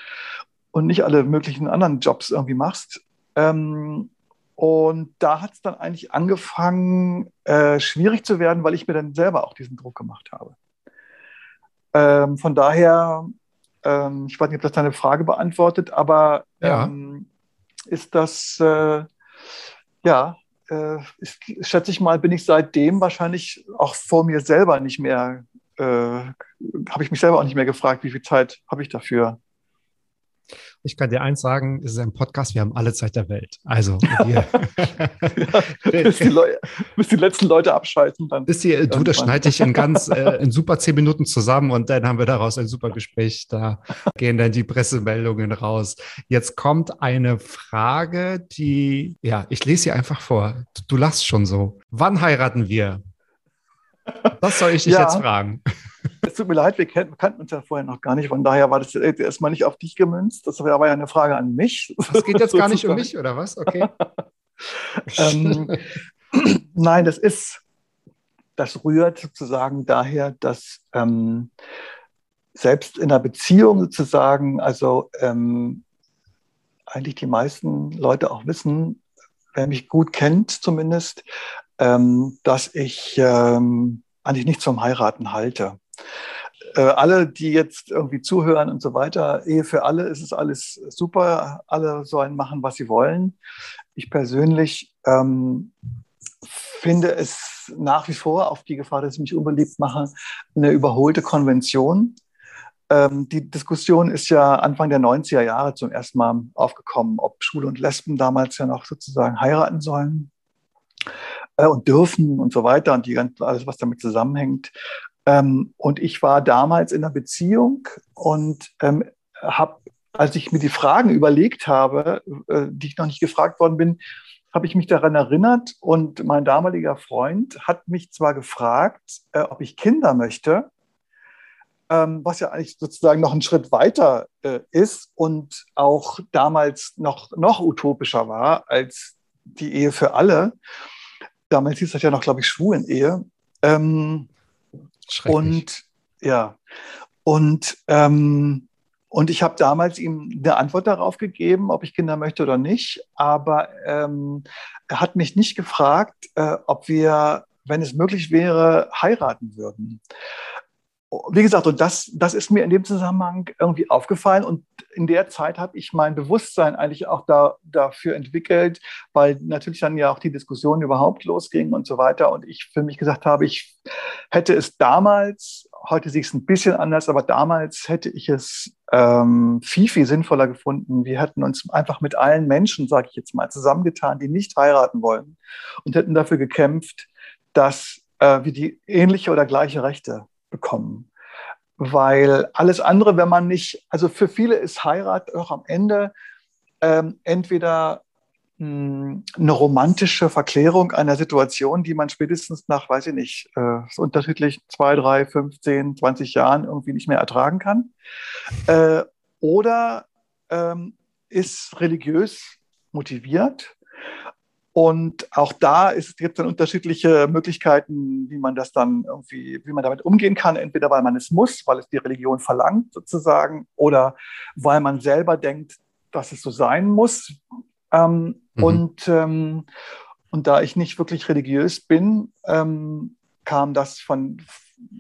und nicht alle möglichen anderen Jobs irgendwie machst. Ähm, und da hat es dann eigentlich angefangen, äh, schwierig zu werden, weil ich mir dann selber auch diesen Druck gemacht habe. Ähm, von daher, ähm, ich weiß nicht, ob das deine Frage beantwortet, aber ja. ähm, ist das, äh, ja, äh, ist, schätze ich mal, bin ich seitdem wahrscheinlich auch vor mir selber nicht mehr, äh, habe ich mich selber auch nicht mehr gefragt, wie viel Zeit habe ich dafür. Ich kann dir eins sagen, es ist ein Podcast, wir haben alle Zeit der Welt. Also, ja, bis, die Leute, bis, die letzten Leute abschalten, dann. Bis die, du, das schneide ich in ganz, äh, in super zehn Minuten zusammen und dann haben wir daraus ein super Gespräch. Da gehen dann die Pressemeldungen raus. Jetzt kommt eine Frage, die, ja, ich lese sie einfach vor. Du, du lachst schon so. Wann heiraten wir? Das soll ich dich ja. jetzt fragen es tut mir leid, wir kannten uns ja vorher noch gar nicht. Von daher war das erstmal nicht auf dich gemünzt. Das war ja eine Frage an mich. Das geht jetzt gar nicht um mich, oder was? Okay. ähm, nein, das ist, das rührt sozusagen daher, dass ähm, selbst in einer Beziehung sozusagen, also ähm, eigentlich die meisten Leute auch wissen, wer mich gut kennt zumindest, ähm, dass ich ähm, eigentlich nicht zum Heiraten halte äh, alle, die jetzt irgendwie zuhören und so weiter, Ehe für alle ist es alles super. Alle sollen machen, was sie wollen. Ich persönlich ähm, finde es nach wie vor, auf die Gefahr, dass ich mich unbeliebt mache, eine überholte Konvention. Ähm, die Diskussion ist ja Anfang der 90er Jahre zum ersten Mal aufgekommen, ob Schwule und Lesben damals ja noch sozusagen heiraten sollen äh, und dürfen und so weiter und die ganze, alles, was damit zusammenhängt. Ähm, und ich war damals in einer Beziehung und ähm, habe, als ich mir die Fragen überlegt habe, äh, die ich noch nicht gefragt worden bin, habe ich mich daran erinnert und mein damaliger Freund hat mich zwar gefragt, äh, ob ich Kinder möchte, ähm, was ja eigentlich sozusagen noch einen Schritt weiter äh, ist und auch damals noch, noch utopischer war als die Ehe für alle. Damals hieß das ja noch, glaube ich, Schwulen-Ehe. Ähm, und ja, und, ähm, und ich habe damals ihm eine Antwort darauf gegeben, ob ich Kinder möchte oder nicht. Aber ähm, er hat mich nicht gefragt, äh, ob wir, wenn es möglich wäre, heiraten würden wie gesagt, und das, das ist mir in dem Zusammenhang irgendwie aufgefallen. Und in der Zeit habe ich mein Bewusstsein eigentlich auch da, dafür entwickelt, weil natürlich dann ja auch die Diskussion überhaupt losging und so weiter. Und ich für mich gesagt habe, ich hätte es damals, heute sehe ich es ein bisschen anders, aber damals hätte ich es ähm, viel, viel sinnvoller gefunden. Wir hätten uns einfach mit allen Menschen, sage ich jetzt mal, zusammengetan, die nicht heiraten wollen und hätten dafür gekämpft, dass äh, wir die ähnliche oder gleiche Rechte bekommen. Weil alles andere, wenn man nicht, also für viele ist Heirat auch am Ende ähm, entweder mh, hm, eine romantische Verklärung einer Situation, die man spätestens nach, weiß ich nicht, äh, unterschiedlich zwei, drei, 15, 20 Jahren irgendwie nicht mehr ertragen kann. Äh, oder ähm, ist religiös motiviert und auch da gibt es dann unterschiedliche Möglichkeiten, wie man das dann irgendwie, wie man damit umgehen kann. Entweder weil man es muss, weil es die Religion verlangt sozusagen, oder weil man selber denkt, dass es so sein muss. Ähm, mhm. und, ähm, und da ich nicht wirklich religiös bin, ähm, kam das von,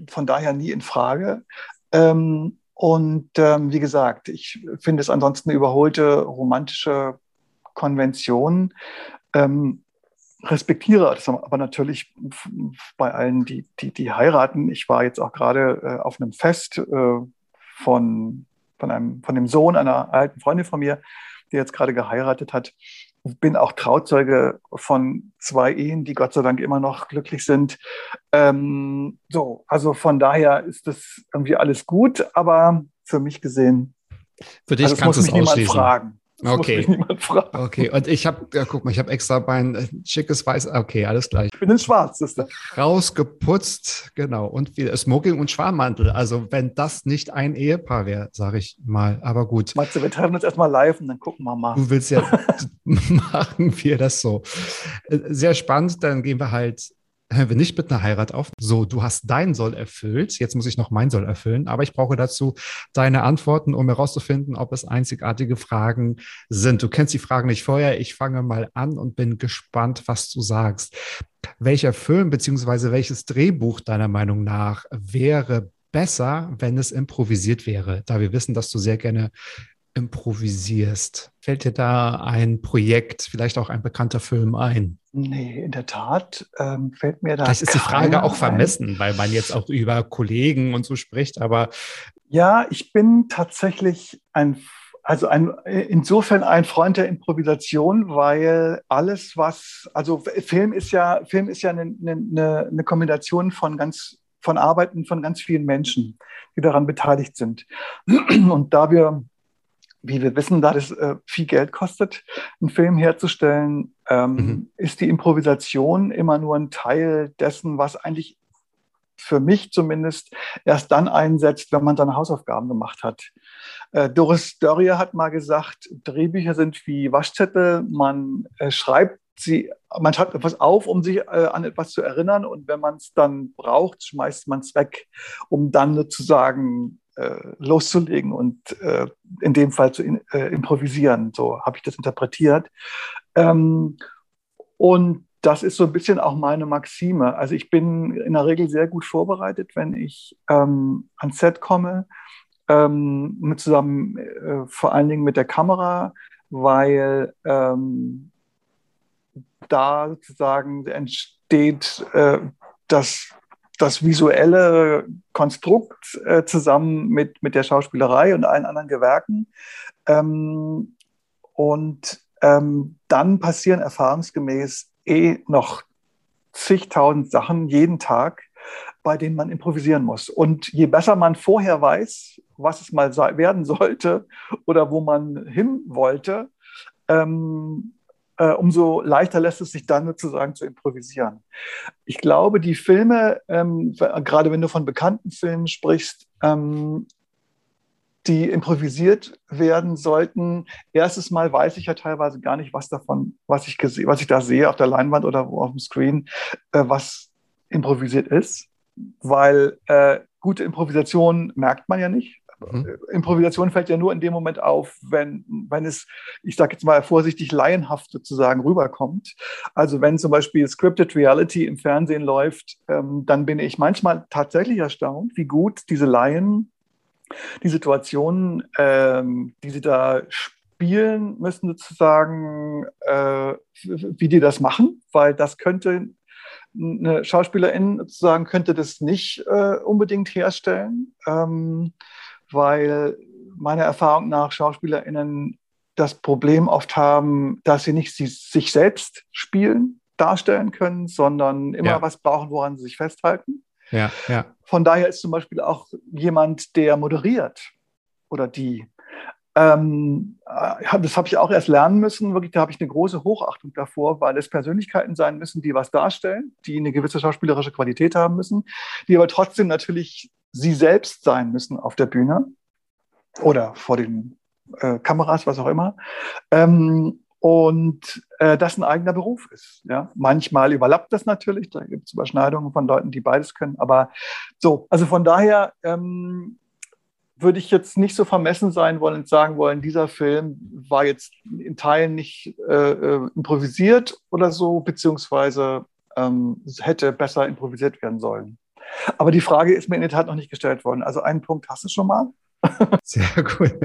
von daher nie in Frage. Ähm, und ähm, wie gesagt, ich finde es ansonsten eine überholte romantische Konvention, ähm, respektiere das aber natürlich bei allen, die, die, die heiraten. Ich war jetzt auch gerade äh, auf einem Fest äh, von, von, einem, von dem Sohn einer alten Freundin von mir, die jetzt gerade geheiratet hat. Bin auch Trauzeuge von zwei Ehen, die Gott sei Dank immer noch glücklich sind. Ähm, so, also von daher ist das irgendwie alles gut, aber für mich gesehen, für dich also kannst du es ausschließen. Fragen. Das okay. Muss mich niemand fragen. Okay, und ich habe, ja, guck mal, ich habe extra mein äh, schickes Weiß, okay, alles gleich. Ich bin in Schwarz, ist das. Rausgeputzt, genau. Und wie, Smoking und Schwarmmantel. Also, wenn das nicht ein Ehepaar wäre, sage ich mal. Aber gut. Matze, wir treffen uns erstmal live und dann gucken wir mal. Du willst ja, machen wir das so. Äh, sehr spannend, dann gehen wir halt hören wir nicht mit einer Heirat auf. So, du hast dein Soll erfüllt. Jetzt muss ich noch mein Soll erfüllen. Aber ich brauche dazu deine Antworten, um herauszufinden, ob es einzigartige Fragen sind. Du kennst die Fragen nicht vorher. Ich fange mal an und bin gespannt, was du sagst. Welcher Film beziehungsweise welches Drehbuch deiner Meinung nach wäre besser, wenn es improvisiert wäre? Da wir wissen, dass du sehr gerne improvisierst. Fällt dir da ein Projekt, vielleicht auch ein bekannter Film ein? Nee, in der Tat ähm, fällt mir da. Das ist die Frage auch vermessen, ein. weil man jetzt auch über Kollegen und so spricht, aber. Ja, ich bin tatsächlich ein, also ein, insofern ein Freund der Improvisation, weil alles, was, also Film ist ja, Film ist ja eine, eine, eine Kombination von ganz, von Arbeiten von ganz vielen Menschen, die daran beteiligt sind. Und da wir wie wir wissen, da das äh, viel Geld kostet, einen Film herzustellen, ähm, mhm. ist die Improvisation immer nur ein Teil dessen, was eigentlich für mich zumindest erst dann einsetzt, wenn man seine Hausaufgaben gemacht hat. Äh, Doris Dörrier hat mal gesagt, Drehbücher sind wie Waschzettel, man äh, schreibt sie, man schreibt etwas auf, um sich äh, an etwas zu erinnern und wenn man es dann braucht, schmeißt man es weg, um dann sozusagen loszulegen und äh, in dem Fall zu in, äh, improvisieren. So habe ich das interpretiert. Ähm, und das ist so ein bisschen auch meine Maxime. Also ich bin in der Regel sehr gut vorbereitet, wenn ich ähm, ans Set komme, ähm, mit zusammen äh, vor allen Dingen mit der Kamera, weil ähm, da sozusagen entsteht äh, das das visuelle Konstrukt äh, zusammen mit, mit der Schauspielerei und allen anderen Gewerken. Ähm, und ähm, dann passieren erfahrungsgemäß eh noch zigtausend Sachen jeden Tag, bei denen man improvisieren muss. Und je besser man vorher weiß, was es mal werden sollte oder wo man hin wollte, ähm, äh, umso leichter lässt es sich dann sozusagen zu improvisieren. Ich glaube, die Filme, ähm, gerade wenn du von bekannten Filmen sprichst, ähm, die improvisiert werden sollten. Erstes Mal weiß ich ja teilweise gar nicht, was davon, was ich, was ich da sehe auf der Leinwand oder auf dem Screen, äh, was improvisiert ist, weil äh, gute Improvisation merkt man ja nicht. Mhm. Improvisation fällt ja nur in dem Moment auf, wenn, wenn es, ich sage jetzt mal vorsichtig, laienhaft sozusagen rüberkommt. Also wenn zum Beispiel Scripted Reality im Fernsehen läuft, ähm, dann bin ich manchmal tatsächlich erstaunt, wie gut diese Laien die Situationen, ähm, die sie da spielen müssen, sozusagen, äh, wie die das machen, weil das könnte eine Schauspielerin sozusagen könnte das nicht äh, unbedingt herstellen. Ähm, weil meiner Erfahrung nach SchauspielerInnen das Problem oft haben, dass sie nicht sie, sich selbst spielen, darstellen können, sondern immer ja. was brauchen, woran sie sich festhalten. Ja, ja. Von daher ist zum Beispiel auch jemand, der moderiert oder die. Ähm, äh, das habe ich auch erst lernen müssen. Wirklich, da habe ich eine große Hochachtung davor, weil es Persönlichkeiten sein müssen, die was darstellen, die eine gewisse schauspielerische Qualität haben müssen, die aber trotzdem natürlich sie selbst sein müssen auf der Bühne oder vor den äh, Kameras, was auch immer. Ähm, und äh, das ein eigener Beruf ist. Ja? Manchmal überlappt das natürlich, da gibt es Überschneidungen von Leuten, die beides können. Aber so, also von daher ähm, würde ich jetzt nicht so vermessen sein wollen und sagen wollen, dieser Film war jetzt in Teilen nicht äh, äh improvisiert oder so, beziehungsweise ähm, hätte besser improvisiert werden sollen. Aber die Frage ist mir in der Tat noch nicht gestellt worden. Also einen Punkt hast du schon mal. Sehr cool.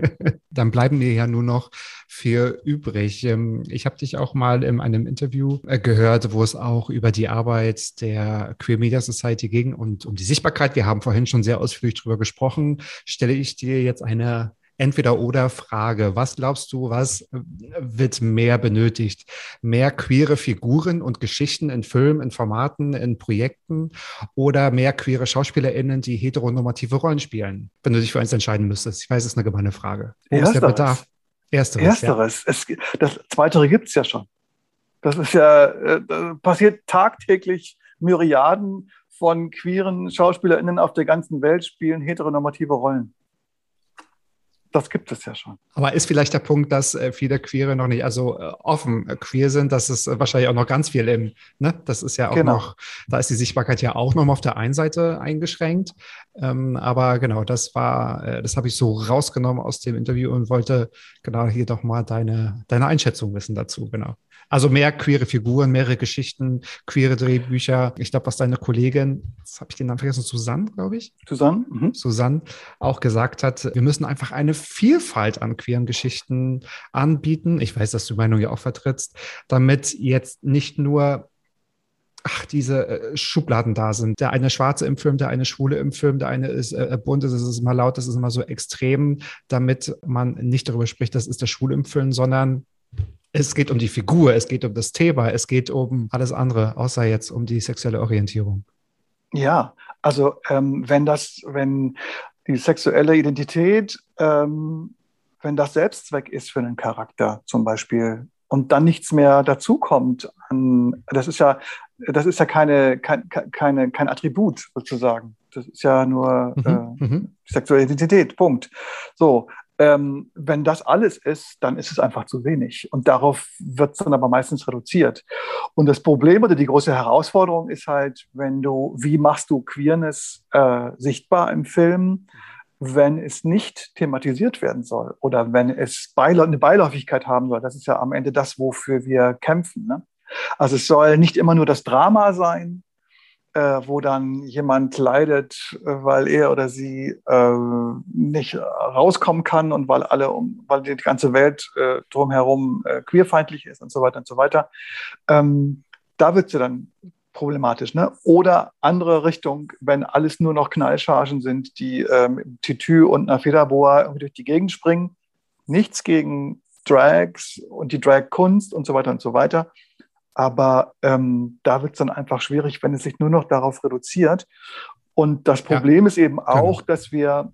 Dann bleiben mir ja nur noch vier übrig. Ähm, ich habe dich auch mal in einem Interview äh, gehört, wo es auch über die Arbeit der Queer Media Society ging und um die Sichtbarkeit. Wir haben vorhin schon sehr ausführlich darüber gesprochen. Stelle ich dir jetzt eine Entweder-Oder-Frage. Was glaubst du, was wird mehr benötigt? Mehr queere Figuren und Geschichten in Filmen, in Formaten, in Projekten oder mehr queere SchauspielerInnen, die heteronormative Rollen spielen? Wenn du dich für eins entscheiden müsstest. Ich weiß, es ist eine gemeine Frage. Wo ist der Bedarf? Ersteres. Ersteres. Ja. Es, das Zweitere gibt es ja schon. Das ist ja, äh, passiert tagtäglich Myriaden von queeren SchauspielerInnen auf der ganzen Welt spielen heteronormative Rollen das gibt es ja schon. Aber ist vielleicht der Punkt, dass äh, viele Queere noch nicht also äh, offen äh, queer sind, dass es wahrscheinlich auch noch ganz viel im, ne? Das ist ja auch genau. noch, da ist die Sichtbarkeit ja auch noch mal auf der einen Seite eingeschränkt. Ähm, aber genau, das war, das habe ich so rausgenommen aus dem Interview und wollte genau hier doch mal deine, deine Einschätzung wissen dazu, genau. Also mehr queere Figuren, mehrere Geschichten, queere Drehbücher. Ich glaube, was deine Kollegin, das habe ich den Namen vergessen, Susanne, glaube ich. Susanne. Mhm. Susanne auch gesagt hat, wir müssen einfach eine Vielfalt an queeren Geschichten anbieten. Ich weiß, dass du Meinung ja auch vertrittst, damit jetzt nicht nur ach, diese äh, Schubladen da sind. Der eine Schwarze im Film, der eine Schwule im Film, der eine ist äh, bunt, das ist immer laut, das ist immer so extrem, damit man nicht darüber spricht, das ist der Schwule im Film, sondern es geht um die Figur, es geht um das Thema, es geht um alles andere, außer jetzt um die sexuelle Orientierung. Ja, also ähm, wenn das, wenn die sexuelle Identität, ähm, wenn das Selbstzweck ist für einen Charakter zum Beispiel und dann nichts mehr dazukommt, das ist ja, das ist ja keine, kein, keine, kein Attribut sozusagen. Das ist ja nur mhm, äh, mhm. sexuelle Identität, Punkt. So, ähm, wenn das alles ist, dann ist es einfach zu wenig. Und darauf wird es dann aber meistens reduziert. Und das Problem oder die große Herausforderung ist halt, wenn du, wie machst du Queerness äh, sichtbar im Film, wenn es nicht thematisiert werden soll oder wenn es Beila eine Beiläufigkeit haben soll. Das ist ja am Ende das, wofür wir kämpfen. Ne? Also es soll nicht immer nur das Drama sein, äh, wo dann jemand leidet, äh, weil er oder sie äh, nicht rauskommen kann und weil alle, um, weil die ganze Welt äh, drumherum äh, queerfeindlich ist und so weiter und so weiter. Ähm, da wird sie dann problematisch. Ne? Oder andere Richtung, wenn alles nur noch Knallchargen sind, die ähm, Tütü und einer Federboa irgendwie durch die Gegend springen. Nichts gegen Drags und die Drag-Kunst und so weiter und so weiter. Aber ähm, da wird es dann einfach schwierig, wenn es sich nur noch darauf reduziert. Und das Problem ja, ist eben genau. auch, genau. dass wir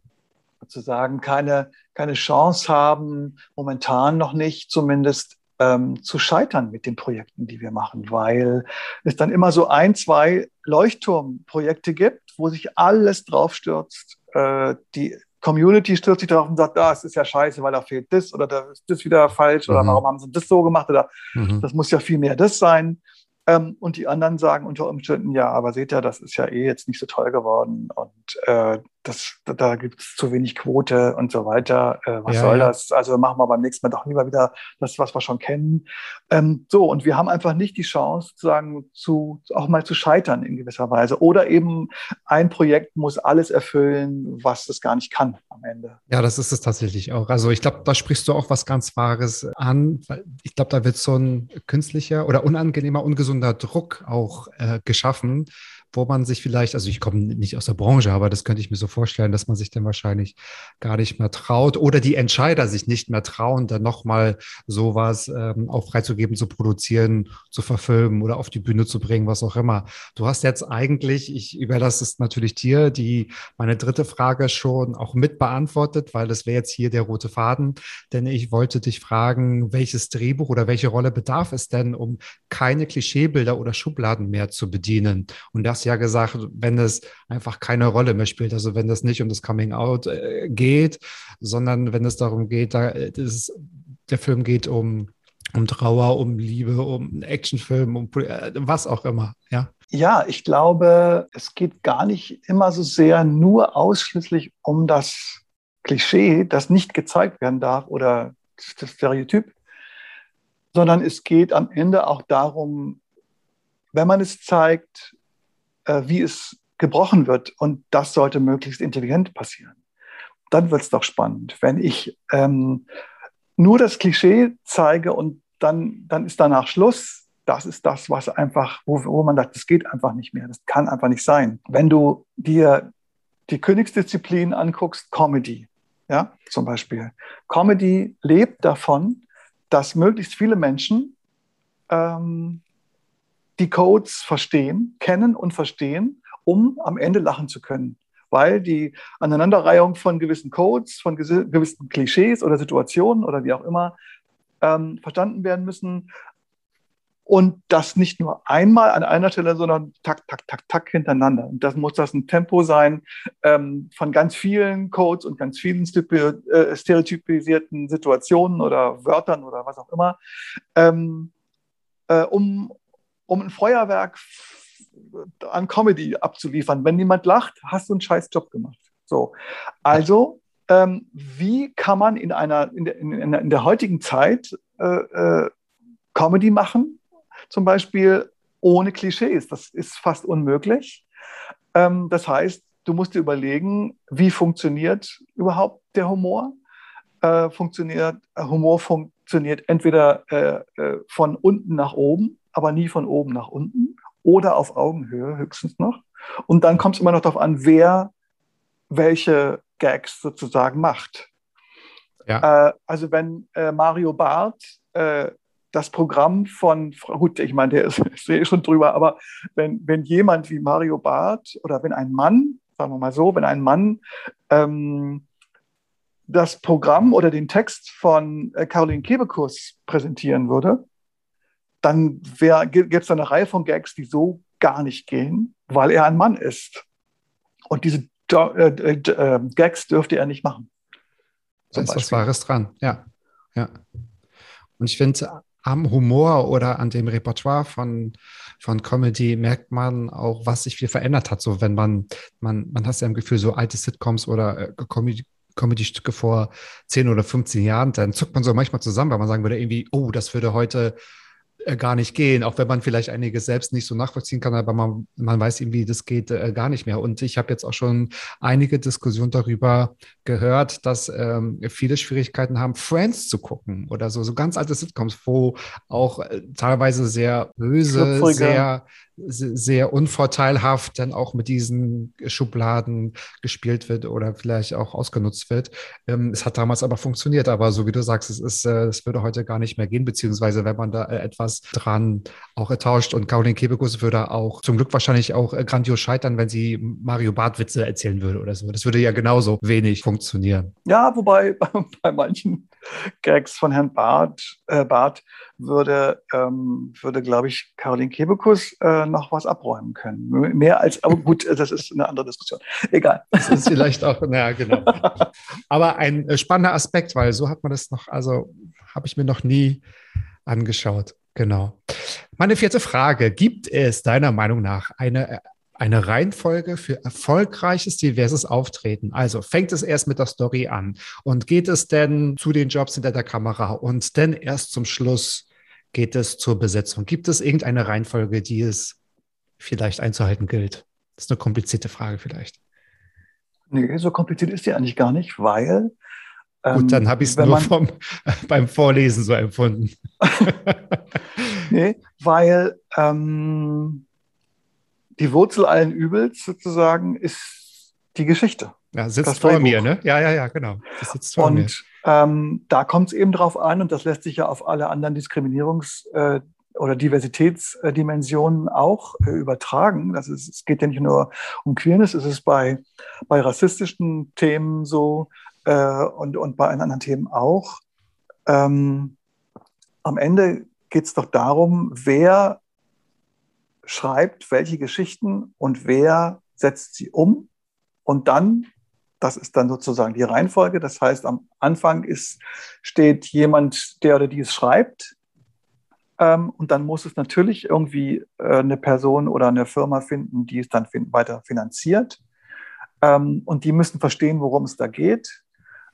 sozusagen keine, keine Chance haben, momentan noch nicht zumindest ähm, zu scheitern mit den Projekten, die wir machen, weil es dann immer so ein, zwei Leuchtturmprojekte gibt, wo sich alles draufstürzt, äh, die Community stürzt sich darauf und sagt, ah, es ist ja scheiße, weil da fehlt das oder da ist das wieder falsch oder mhm. warum haben sie das so gemacht oder mhm. das muss ja viel mehr das sein. Ähm, und die anderen sagen unter Umständen, ja, aber seht ihr, das ist ja eh jetzt nicht so toll geworden und äh, das, da gibt es zu wenig Quote und so weiter. Äh, was ja, soll ja. das? Also machen wir beim nächsten Mal doch lieber wieder das, was wir schon kennen. Ähm, so, und wir haben einfach nicht die Chance, sagen, zu, auch mal zu scheitern in gewisser Weise. Oder eben ein Projekt muss alles erfüllen, was es gar nicht kann am Ende. Ja, das ist es tatsächlich auch. Also ich glaube, da sprichst du auch was ganz Wahres an. Ich glaube, da wird so ein künstlicher oder unangenehmer, ungesunder Druck auch äh, geschaffen wo man sich vielleicht, also ich komme nicht aus der Branche, aber das könnte ich mir so vorstellen, dass man sich dann wahrscheinlich gar nicht mehr traut oder die Entscheider sich nicht mehr trauen, dann nochmal sowas ähm, auch freizugeben, zu produzieren, zu verfilmen oder auf die Bühne zu bringen, was auch immer. Du hast jetzt eigentlich, ich überlasse es natürlich dir, die meine dritte Frage schon auch mit beantwortet, weil das wäre jetzt hier der rote Faden, denn ich wollte dich fragen, welches Drehbuch oder welche Rolle bedarf es denn, um keine Klischeebilder oder Schubladen mehr zu bedienen? Und das ja gesagt, wenn es einfach keine Rolle mehr spielt, also wenn es nicht um das Coming Out äh, geht, sondern wenn es darum geht, da ist, der Film geht um, um Trauer, um Liebe, um Actionfilm, um äh, was auch immer, ja. Ja, ich glaube, es geht gar nicht immer so sehr nur ausschließlich um das Klischee, das nicht gezeigt werden darf oder das Stereotyp, sondern es geht am Ende auch darum, wenn man es zeigt, äh, wie es gebrochen wird. Und das sollte möglichst intelligent passieren. Dann wird es doch spannend. Wenn ich ähm, nur das Klischee zeige und dann, dann ist danach Schluss, das ist das, was einfach, wo, wo man sagt, das geht einfach nicht mehr, das kann einfach nicht sein. Wenn du dir die Königsdisziplin anguckst, Comedy, ja, zum Beispiel. Comedy lebt davon, dass möglichst viele Menschen ähm, die Codes verstehen, kennen und verstehen, um am Ende lachen zu können. weil die Aneinanderreihung von gewissen Codes, von gewissen Klischees oder Situationen oder wie auch immer ähm, verstanden werden müssen. Und das nicht nur einmal an einer Stelle, sondern tak, tak, tak, tak hintereinander. Und das muss das ein Tempo sein ähm, von ganz vielen Codes und ganz vielen äh, stereotypisierten Situationen oder Wörtern oder was auch immer, ähm, äh, um, um ein Feuerwerk an Comedy abzuliefern. Wenn niemand lacht, hast du einen scheiß Job gemacht. So. Also, ähm, wie kann man in einer, in der, in, in der heutigen Zeit äh, äh, Comedy machen? Zum Beispiel ohne Klischees. Das ist fast unmöglich. Ähm, das heißt, du musst dir überlegen, wie funktioniert überhaupt der Humor? Äh, funktioniert, Humor funktioniert entweder äh, äh, von unten nach oben, aber nie von oben nach unten oder auf Augenhöhe höchstens noch. Und dann kommt es immer noch darauf an, wer welche Gags sozusagen macht. Ja. Äh, also wenn äh, Mario Barth äh, das Programm von, gut, ich meine, der ist, ist schon drüber, aber wenn, wenn jemand wie Mario Barth oder wenn ein Mann, sagen wir mal so, wenn ein Mann ähm, das Programm oder den Text von äh, Caroline Kebekus präsentieren würde, dann gibt es eine Reihe von Gags, die so gar nicht gehen, weil er ein Mann ist. Und diese äh, äh, Gags dürfte er nicht machen. Da ist was Wahres dran, ja. ja. Und ich finde, am Humor oder an dem Repertoire von, von Comedy merkt man auch, was sich viel verändert hat. So, wenn man, man, man hat ja im Gefühl, so alte Sitcoms oder äh, Comedy, Comedy-Stücke vor 10 oder 15 Jahren, dann zuckt man so manchmal zusammen, weil man sagen würde, irgendwie, oh, das würde heute gar nicht gehen, auch wenn man vielleicht einiges selbst nicht so nachvollziehen kann, aber man, man weiß irgendwie, das geht äh, gar nicht mehr. Und ich habe jetzt auch schon einige Diskussionen darüber gehört, dass ähm, viele Schwierigkeiten haben, Friends zu gucken oder so, so ganz alte Sitcoms, wo auch äh, teilweise sehr böse, sehr sehr unvorteilhaft dann auch mit diesen Schubladen gespielt wird oder vielleicht auch ausgenutzt wird. Ähm, es hat damals aber funktioniert, aber so wie du sagst, es ist, äh, es würde heute gar nicht mehr gehen, beziehungsweise wenn man da äh, etwas dran auch ertauscht und Caroline Kebekus würde auch zum Glück wahrscheinlich auch äh, grandios scheitern, wenn sie Mario Barth Witze erzählen würde oder so. Das würde ja genauso wenig funktionieren. Ja, wobei bei manchen Gags von Herrn Barth, äh, Barth würde, ähm, würde glaube ich, Caroline Kebekus äh, noch was abräumen können. Mehr als, aber gut, das ist eine andere Diskussion. Egal. Das ist vielleicht auch, naja, genau. Aber ein äh, spannender Aspekt, weil so hat man das noch, also habe ich mir noch nie angeschaut. Genau. Meine vierte Frage. Gibt es deiner Meinung nach eine äh, eine Reihenfolge für erfolgreiches, diverses Auftreten. Also fängt es erst mit der Story an und geht es denn zu den Jobs hinter der Kamera und dann erst zum Schluss geht es zur Besetzung? Gibt es irgendeine Reihenfolge, die es vielleicht einzuhalten gilt? Das ist eine komplizierte Frage vielleicht. Nee, so kompliziert ist die eigentlich gar nicht, weil. Gut, dann ähm, habe ich es nur vom, beim Vorlesen so empfunden. nee, weil ähm, die Wurzel allen Übels sozusagen ist die Geschichte. Ja, sitzt das vor Drehbuch. mir, ne? Ja, ja, ja, genau. Das sitzt vor und mir. Ähm, da kommt es eben drauf an, und das lässt sich ja auf alle anderen Diskriminierungs- äh, oder Diversitätsdimensionen auch äh, übertragen. Das ist, es geht ja nicht nur um Queerness, es ist bei, bei rassistischen Themen so äh, und, und bei anderen Themen auch. Ähm, am Ende geht es doch darum, wer schreibt welche Geschichten und wer setzt sie um. Und dann das ist dann sozusagen die Reihenfolge. Das heißt, am Anfang ist, steht jemand, der oder die es schreibt. Ähm, und dann muss es natürlich irgendwie äh, eine Person oder eine Firma finden, die es dann fin weiter finanziert. Ähm, und die müssen verstehen, worum es da geht.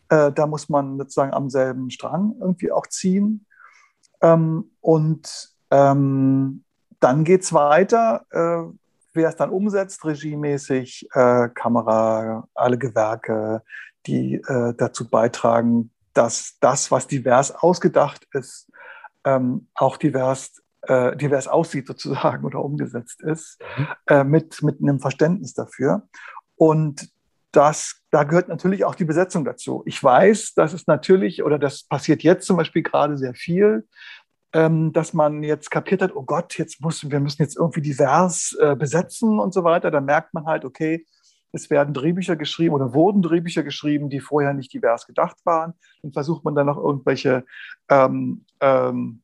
Äh, da muss man sozusagen am selben Strang irgendwie auch ziehen. Ähm, und ähm, dann geht es weiter. Äh, wer es dann umsetzt, regiemäßig, äh, Kamera, alle Gewerke, die äh, dazu beitragen, dass das, was divers ausgedacht ist, ähm, auch divers, äh, divers aussieht sozusagen oder umgesetzt ist, mhm. Äh, mit, mit einem Verständnis dafür. Und das, da gehört natürlich auch die Besetzung dazu. Ich weiß, dass es natürlich, oder das passiert jetzt zum Beispiel gerade sehr viel, ähm, dass man jetzt kapiert hat, oh Gott, jetzt muss, wir müssen jetzt irgendwie divers äh, besetzen und so weiter, dann merkt man halt, okay, es werden Drehbücher geschrieben oder wurden Drehbücher geschrieben, die vorher nicht divers gedacht waren. Dann versucht man dann noch irgendwelche ähm, ähm,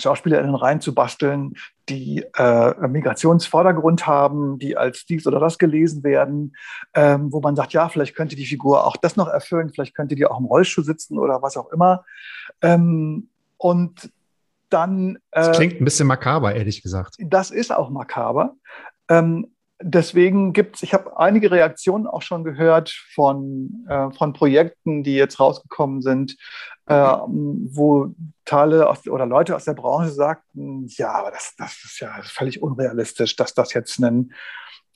SchauspielerInnen reinzubasteln, die äh, Migrationsvordergrund haben, die als dies oder das gelesen werden, ähm, wo man sagt, ja, vielleicht könnte die Figur auch das noch erfüllen, vielleicht könnte die auch im Rollstuhl sitzen oder was auch immer. Ähm, und dann. Äh, das klingt ein bisschen makaber, ehrlich gesagt. Das ist auch makaber. Ähm, deswegen gibt es, ich habe einige Reaktionen auch schon gehört von, äh, von Projekten, die jetzt rausgekommen sind, äh, wo Teile aus, oder Leute aus der Branche sagten, ja, aber das, das ist ja völlig unrealistisch, dass das jetzt ein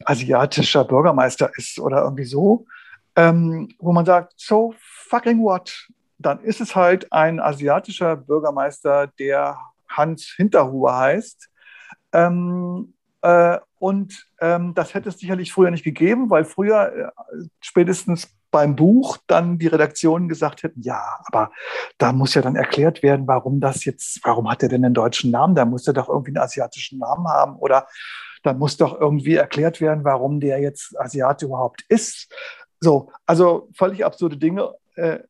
asiatischer Bürgermeister ist oder irgendwie so, ähm, wo man sagt, so fucking what? Dann ist es halt ein asiatischer Bürgermeister, der Hans Hinterhuber heißt. Ähm, äh, und ähm, das hätte es sicherlich früher nicht gegeben, weil früher äh, spätestens beim Buch dann die Redaktionen gesagt hätten, ja, aber da muss ja dann erklärt werden, warum das jetzt, warum hat er denn einen deutschen Namen? Da muss er doch irgendwie einen asiatischen Namen haben oder da muss doch irgendwie erklärt werden, warum der jetzt Asiate überhaupt ist. So, also völlig absurde Dinge, äh,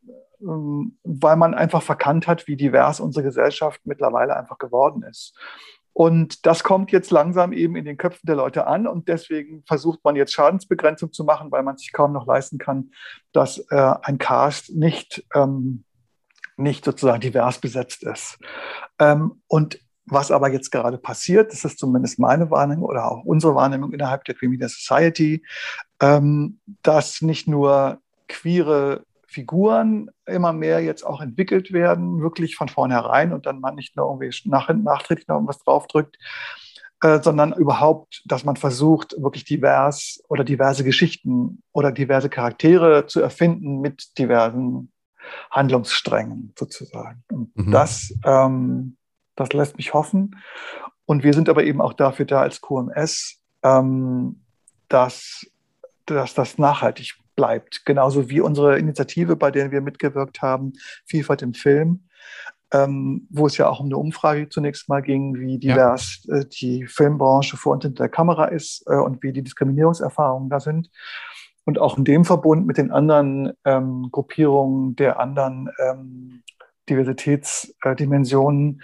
weil man einfach verkannt hat, wie divers unsere Gesellschaft mittlerweile einfach geworden ist. Und das kommt jetzt langsam eben in den Köpfen der Leute an und deswegen versucht man jetzt Schadensbegrenzung zu machen, weil man sich kaum noch leisten kann, dass äh, ein Cast nicht, ähm, nicht sozusagen divers besetzt ist. Ähm, und was aber jetzt gerade passiert, das ist zumindest meine Wahrnehmung oder auch unsere Wahrnehmung innerhalb der Queer Media Society, ähm, dass nicht nur queere Figuren immer mehr jetzt auch entwickelt werden, wirklich von vornherein und dann man nicht nur irgendwie nach, nachträglich noch irgendwas draufdrückt, äh, sondern überhaupt, dass man versucht, wirklich divers oder diverse Geschichten oder diverse Charaktere zu erfinden mit diversen Handlungssträngen sozusagen. Und mhm. das, ähm, das lässt mich hoffen. Und wir sind aber eben auch dafür da als QMS, ähm, dass, dass das nachhaltig bleibt. Genauso wie unsere Initiative, bei der wir mitgewirkt haben, Vielfalt im Film, ähm, wo es ja auch um eine Umfrage zunächst mal ging, wie divers ja. äh, die Filmbranche vor und hinter der Kamera ist äh, und wie die Diskriminierungserfahrungen da sind. Und auch in dem Verbund mit den anderen ähm, Gruppierungen der anderen ähm, Diversitätsdimensionen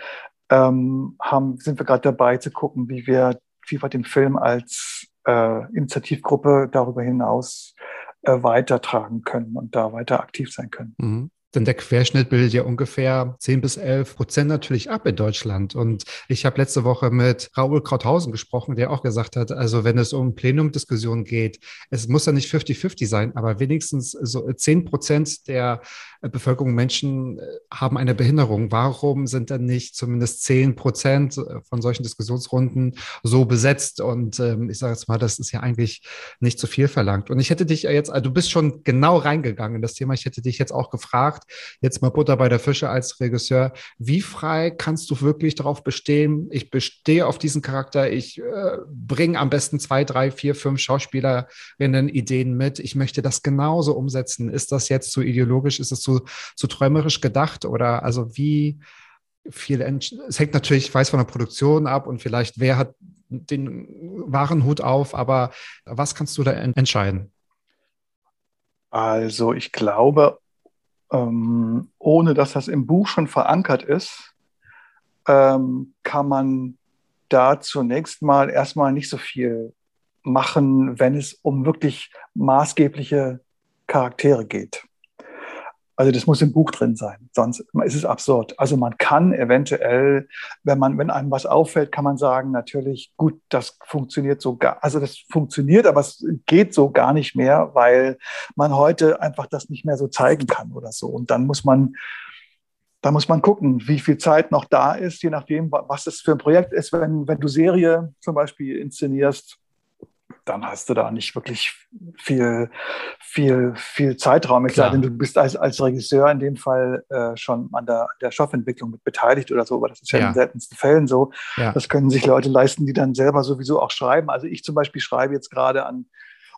ähm, haben, sind wir gerade dabei zu gucken, wie wir Vielfalt im Film als äh, Initiativgruppe darüber hinaus äh, weitertragen können und da weiter aktiv sein können. Mhm. Denn der Querschnitt bildet ja ungefähr 10 bis 11 Prozent natürlich ab in Deutschland. Und ich habe letzte Woche mit Raoul Krauthausen gesprochen, der auch gesagt hat, also wenn es um Plenumdiskussionen geht, es muss ja nicht 50-50 sein, aber wenigstens so 10 Prozent der Bevölkerung, Menschen äh, haben eine Behinderung. Warum sind dann nicht zumindest 10 Prozent von solchen Diskussionsrunden so besetzt? Und ähm, ich sage jetzt mal, das ist ja eigentlich nicht zu viel verlangt. Und ich hätte dich jetzt, also du bist schon genau reingegangen in das Thema. Ich hätte dich jetzt auch gefragt, jetzt mal Butter bei der Fische als Regisseur, wie frei kannst du wirklich darauf bestehen? Ich bestehe auf diesen Charakter. Ich äh, bringe am besten zwei, drei, vier, fünf Schauspielerinnen Ideen mit. Ich möchte das genauso umsetzen. Ist das jetzt zu ideologisch? Ist es zu, zu träumerisch gedacht oder also wie viel, es hängt natürlich, ich weiß von der Produktion ab und vielleicht wer hat den Warenhut auf, aber was kannst du da entscheiden? Also ich glaube, ähm, ohne dass das im Buch schon verankert ist, ähm, kann man da zunächst mal erstmal nicht so viel machen, wenn es um wirklich maßgebliche Charaktere geht. Also das muss im Buch drin sein, sonst ist es absurd. Also man kann eventuell, wenn man, wenn einem was auffällt, kann man sagen, natürlich, gut, das funktioniert so gar, also das funktioniert, aber es geht so gar nicht mehr, weil man heute einfach das nicht mehr so zeigen kann oder so. Und dann muss man da muss man gucken, wie viel Zeit noch da ist, je nachdem, was es für ein Projekt ist. Wenn, wenn du Serie zum Beispiel inszenierst, dann hast du da nicht wirklich viel, viel, viel Zeitraum. Es sei denn, du bist als, als Regisseur in dem Fall äh, schon an der, der Stoffentwicklung mit beteiligt oder so, aber das ist ja, ja. in seltensten Fällen so. Ja. Das können sich Leute leisten, die dann selber sowieso auch schreiben. Also ich zum Beispiel schreibe jetzt gerade an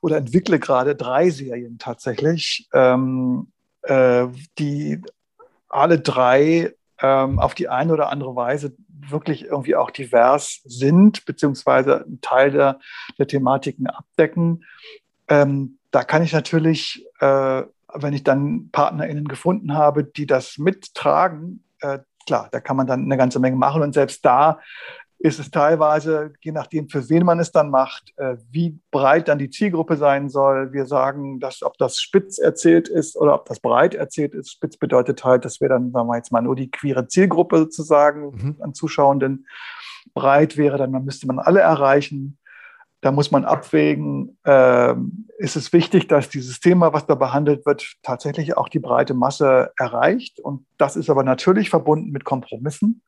oder entwickle gerade drei Serien tatsächlich, ähm, äh, die alle drei ähm, auf die eine oder andere Weise wirklich irgendwie auch divers sind, beziehungsweise einen Teil der, der Thematiken abdecken. Ähm, da kann ich natürlich, äh, wenn ich dann PartnerInnen gefunden habe, die das mittragen, äh, klar, da kann man dann eine ganze Menge machen. Und selbst da ist es teilweise, je nachdem, für wen man es dann macht, äh, wie breit dann die Zielgruppe sein soll. Wir sagen, dass ob das spitz erzählt ist oder ob das breit erzählt ist. Spitz bedeutet halt, dass wir dann, sagen wir jetzt mal, nur die queere Zielgruppe sozusagen mhm. an Zuschauenden. Breit wäre dann, dann müsste man alle erreichen. Da muss man abwägen, äh, ist es wichtig, dass dieses Thema, was da behandelt wird, tatsächlich auch die breite Masse erreicht. Und das ist aber natürlich verbunden mit Kompromissen.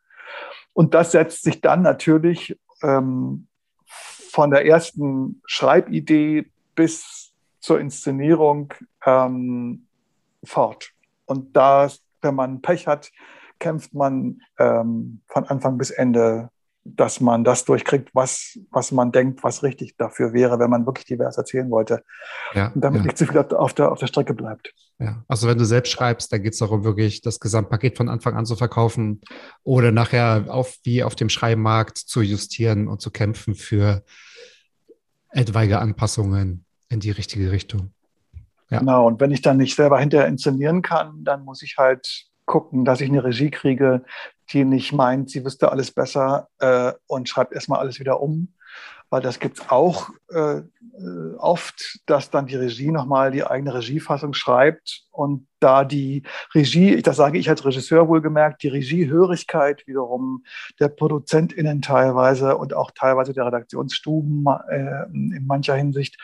Und das setzt sich dann natürlich ähm, von der ersten Schreibidee bis zur Inszenierung ähm, fort. Und da, wenn man Pech hat, kämpft man ähm, von Anfang bis Ende dass man das durchkriegt, was, was man denkt, was richtig dafür wäre, wenn man wirklich divers erzählen wollte. Ja, und damit ja. nicht zu viel auf der, auf der Strecke bleibt. Ja, also wenn du selbst schreibst, da geht es darum, wirklich das Gesamtpaket von Anfang an zu verkaufen oder nachher auf, wie auf dem Schreibmarkt zu justieren und zu kämpfen für etwaige Anpassungen in die richtige Richtung. Ja. Genau, und wenn ich dann nicht selber hinterher inszenieren kann, dann muss ich halt gucken, dass ich eine Regie kriege, die nicht meint, sie wüsste alles besser äh, und schreibt erstmal alles wieder um. Weil das gibt es auch äh, oft, dass dann die Regie nochmal die eigene Regiefassung schreibt und da die Regie, das sage ich als Regisseur wohlgemerkt, die Regiehörigkeit wiederum der ProduzentInnen teilweise und auch teilweise der Redaktionsstuben äh, in mancher Hinsicht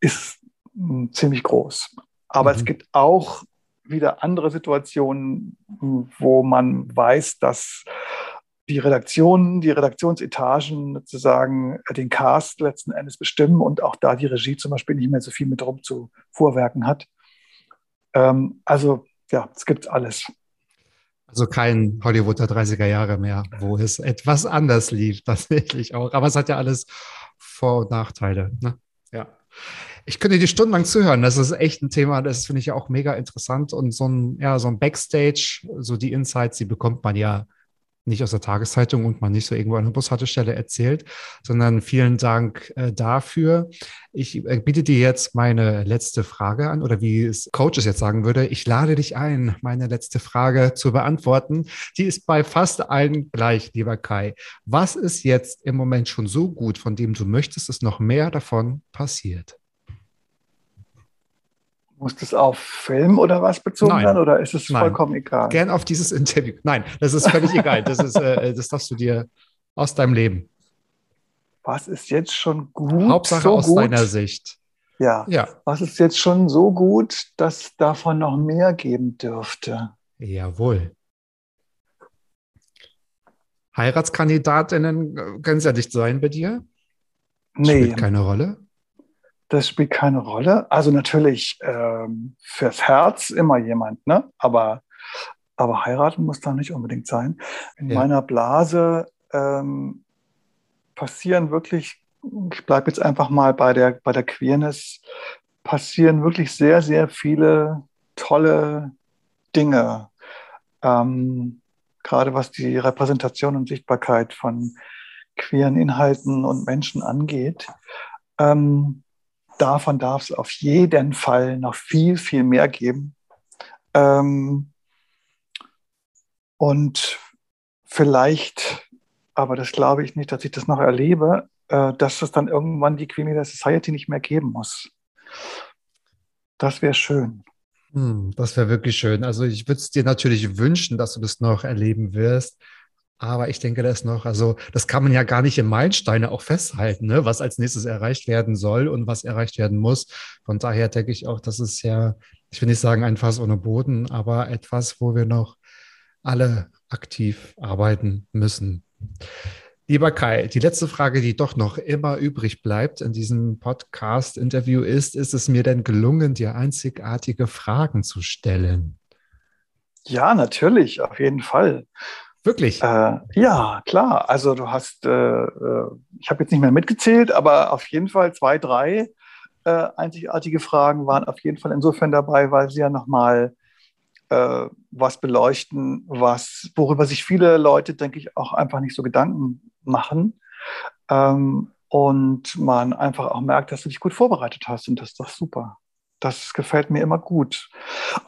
ist mh, ziemlich groß. Aber mhm. es gibt auch wieder andere Situationen, wo man weiß, dass die Redaktionen, die Redaktionsetagen sozusagen den Cast letzten Endes bestimmen und auch da die Regie zum Beispiel nicht mehr so viel mit rum zu vorwerken hat. Ähm, also ja, es gibt alles. Also kein Hollywood der 30er Jahre mehr, wo es etwas anders lief, tatsächlich auch. Aber es hat ja alles Vor- und Nachteile. Ne? Ja. Ich könnte dir stundenlang zuhören. Das ist echt ein Thema, das finde ich ja auch mega interessant. Und so ein, ja, so ein Backstage, so die Insights, die bekommt man ja nicht aus der Tageszeitung und man nicht so irgendwo an der Bushaltestelle erzählt, sondern vielen Dank äh, dafür. Ich äh, biete dir jetzt meine letzte Frage an oder wie es Coaches jetzt sagen würde, ich lade dich ein, meine letzte Frage zu beantworten. Die ist bei fast allen gleich, lieber Kai. Was ist jetzt im Moment schon so gut, von dem du möchtest, dass noch mehr davon passiert? Muss das auf Film oder was bezogen Nein. werden oder ist es Nein. vollkommen egal? Gern auf dieses Interview. Nein, das ist völlig egal. Das, ist, äh, das darfst du dir aus deinem Leben. Was ist jetzt schon gut? Hauptsache so aus gut? deiner Sicht. Ja. ja. Was ist jetzt schon so gut, dass davon noch mehr geben dürfte? Jawohl. Heiratskandidatinnen äh, können es ja nicht sein bei dir. Nee. Spielt keine Rolle. Das spielt keine Rolle. Also natürlich ähm, fürs Herz immer jemand, ne? Aber, aber heiraten muss da nicht unbedingt sein. In ja. meiner Blase ähm, passieren wirklich, ich bleibe jetzt einfach mal bei der, bei der Queerness, passieren wirklich sehr, sehr viele tolle Dinge. Ähm, gerade was die Repräsentation und Sichtbarkeit von queeren Inhalten und Menschen angeht. Ähm, davon darf es auf jeden Fall noch viel, viel mehr geben. Ähm, und vielleicht, aber das glaube ich nicht, dass ich das noch erlebe, äh, dass es dann irgendwann die Queen der Society nicht mehr geben muss. Das wäre schön. Hm, das wäre wirklich schön. Also ich würde es dir natürlich wünschen, dass du das noch erleben wirst. Aber ich denke, das noch, also das kann man ja gar nicht in Meilensteine auch festhalten, ne? was als nächstes erreicht werden soll und was erreicht werden muss. Von daher denke ich auch, das ist ja, ich will nicht sagen ein Fass ohne Boden, aber etwas, wo wir noch alle aktiv arbeiten müssen. Lieber Kai, die letzte Frage, die doch noch immer übrig bleibt in diesem Podcast-Interview ist, ist es mir denn gelungen, dir einzigartige Fragen zu stellen? Ja, natürlich, auf jeden Fall. Wirklich? Äh, ja, klar. Also du hast, äh, äh ich habe jetzt nicht mehr mitgezählt, aber auf jeden Fall zwei, drei äh, einzigartige Fragen waren auf jeden Fall insofern dabei, weil sie ja nochmal äh, was beleuchten, was, worüber sich viele Leute, denke ich, auch einfach nicht so Gedanken machen. Ähm, und man einfach auch merkt, dass du dich gut vorbereitet hast und das ist doch super. Das gefällt mir immer gut.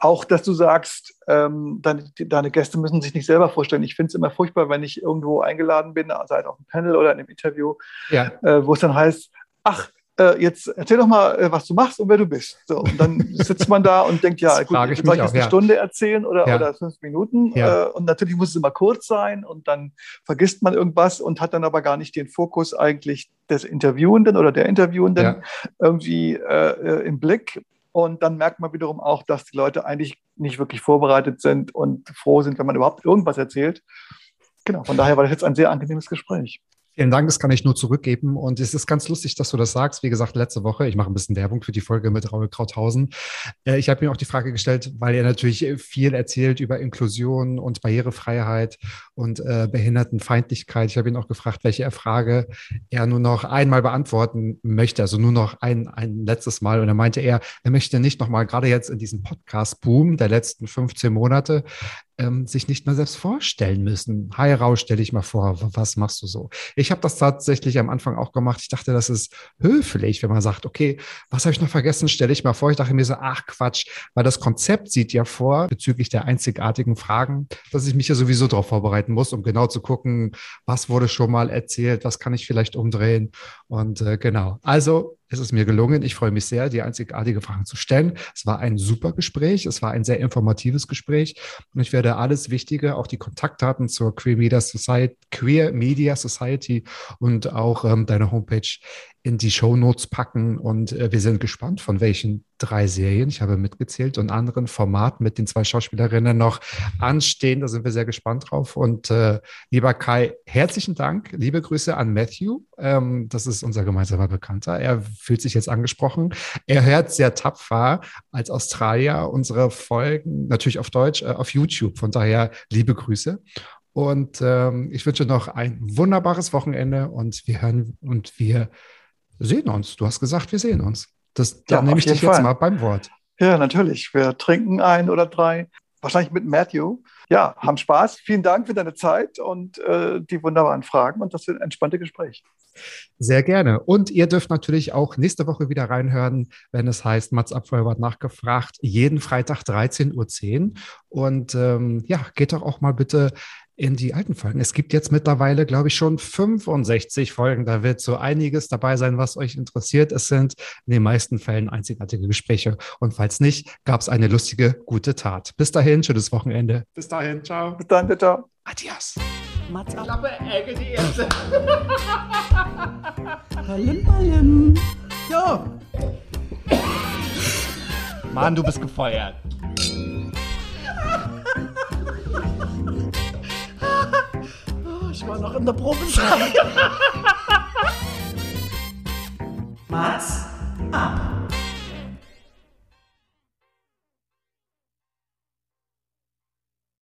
Auch, dass du sagst, ähm, deine, deine, Gäste müssen sich nicht selber vorstellen. Ich finde es immer furchtbar, wenn ich irgendwo eingeladen bin, sei es auf einem Panel oder in einem Interview, ja. äh, wo es dann heißt, ach, äh, jetzt erzähl doch mal, äh, was du machst und wer du bist. So, und dann sitzt man da und denkt, ja, gut, soll ich jetzt eine ja. Stunde erzählen oder, ja. oder fünf Minuten? Ja. Äh, und natürlich muss es immer kurz sein und dann vergisst man irgendwas und hat dann aber gar nicht den Fokus eigentlich des Interviewenden oder der Interviewenden irgendwie äh, im Blick. Und dann merkt man wiederum auch, dass die Leute eigentlich nicht wirklich vorbereitet sind und froh sind, wenn man überhaupt irgendwas erzählt. Genau, von daher war das jetzt ein sehr angenehmes Gespräch. Vielen Dank, das kann ich nur zurückgeben. Und es ist ganz lustig, dass du das sagst. Wie gesagt, letzte Woche, ich mache ein bisschen Werbung für die Folge mit Raul Krauthausen. Äh, ich habe mir auch die Frage gestellt, weil er natürlich viel erzählt über Inklusion und Barrierefreiheit und äh, Behindertenfeindlichkeit. Ich habe ihn auch gefragt, welche Frage er nur noch einmal beantworten möchte, also nur noch ein, ein letztes Mal. Und er meinte er, er möchte nicht nochmal, gerade jetzt in diesem Podcast-Boom der letzten 15 Monate, ähm, sich nicht mehr selbst vorstellen müssen. Hi Rau, stell dich mal vor, was machst du so? Ich habe das tatsächlich am Anfang auch gemacht. Ich dachte, das ist höflich, wenn man sagt, okay, was habe ich noch vergessen? Stell dich mal vor. Ich dachte mir so, ach Quatsch, weil das Konzept sieht ja vor, bezüglich der einzigartigen Fragen, dass ich mich ja sowieso darauf vorbereiten muss, um genau zu gucken, was wurde schon mal erzählt, was kann ich vielleicht umdrehen. Und äh, genau. Also es ist mir gelungen. Ich freue mich sehr, die einzigartige Fragen zu stellen. Es war ein super Gespräch. Es war ein sehr informatives Gespräch. Und ich werde alles Wichtige, auch die Kontaktdaten zur Queer Media Society, Queer Media Society und auch ähm, deine Homepage in die Show Notes packen. Und äh, wir sind gespannt, von welchen drei Serien, ich habe mitgezählt, und anderen Formaten mit den zwei Schauspielerinnen noch anstehen. Da sind wir sehr gespannt drauf. Und äh, lieber Kai, herzlichen Dank. Liebe Grüße an Matthew. Ähm, das ist unser gemeinsamer Bekannter. Er fühlt sich jetzt angesprochen. Er hört sehr tapfer als Australier unsere Folgen, natürlich auf Deutsch, äh, auf YouTube. Von daher liebe Grüße. Und ähm, ich wünsche noch ein wunderbares Wochenende und wir hören und wir sehen uns. Du hast gesagt, wir sehen uns. Das, da ja, nehme ich dich Fall. jetzt mal beim Wort. Ja, natürlich. Wir trinken ein oder drei. Wahrscheinlich mit Matthew. Ja, haben Spaß. Vielen Dank für deine Zeit und äh, die wunderbaren Fragen und das entspannte Gespräch. Sehr gerne. Und ihr dürft natürlich auch nächste Woche wieder reinhören, wenn es heißt, Mats Abfeuer nachgefragt, jeden Freitag 13.10 Uhr. Und ähm, ja, geht doch auch mal bitte in die alten Folgen. Es gibt jetzt mittlerweile, glaube ich, schon 65 Folgen. Da wird so einiges dabei sein, was euch interessiert. Es sind in den meisten Fällen einzigartige Gespräche. Und falls nicht, gab es eine lustige, gute Tat. Bis dahin, schönes Wochenende. Bis dahin, ciao. Bis dann, ciao. Adios. Mats ab. Klappe, Ecke, die erste. Hallim, hallim. So. Mann, du bist gefeuert. Ich war noch in der Probezeit. Mats ab.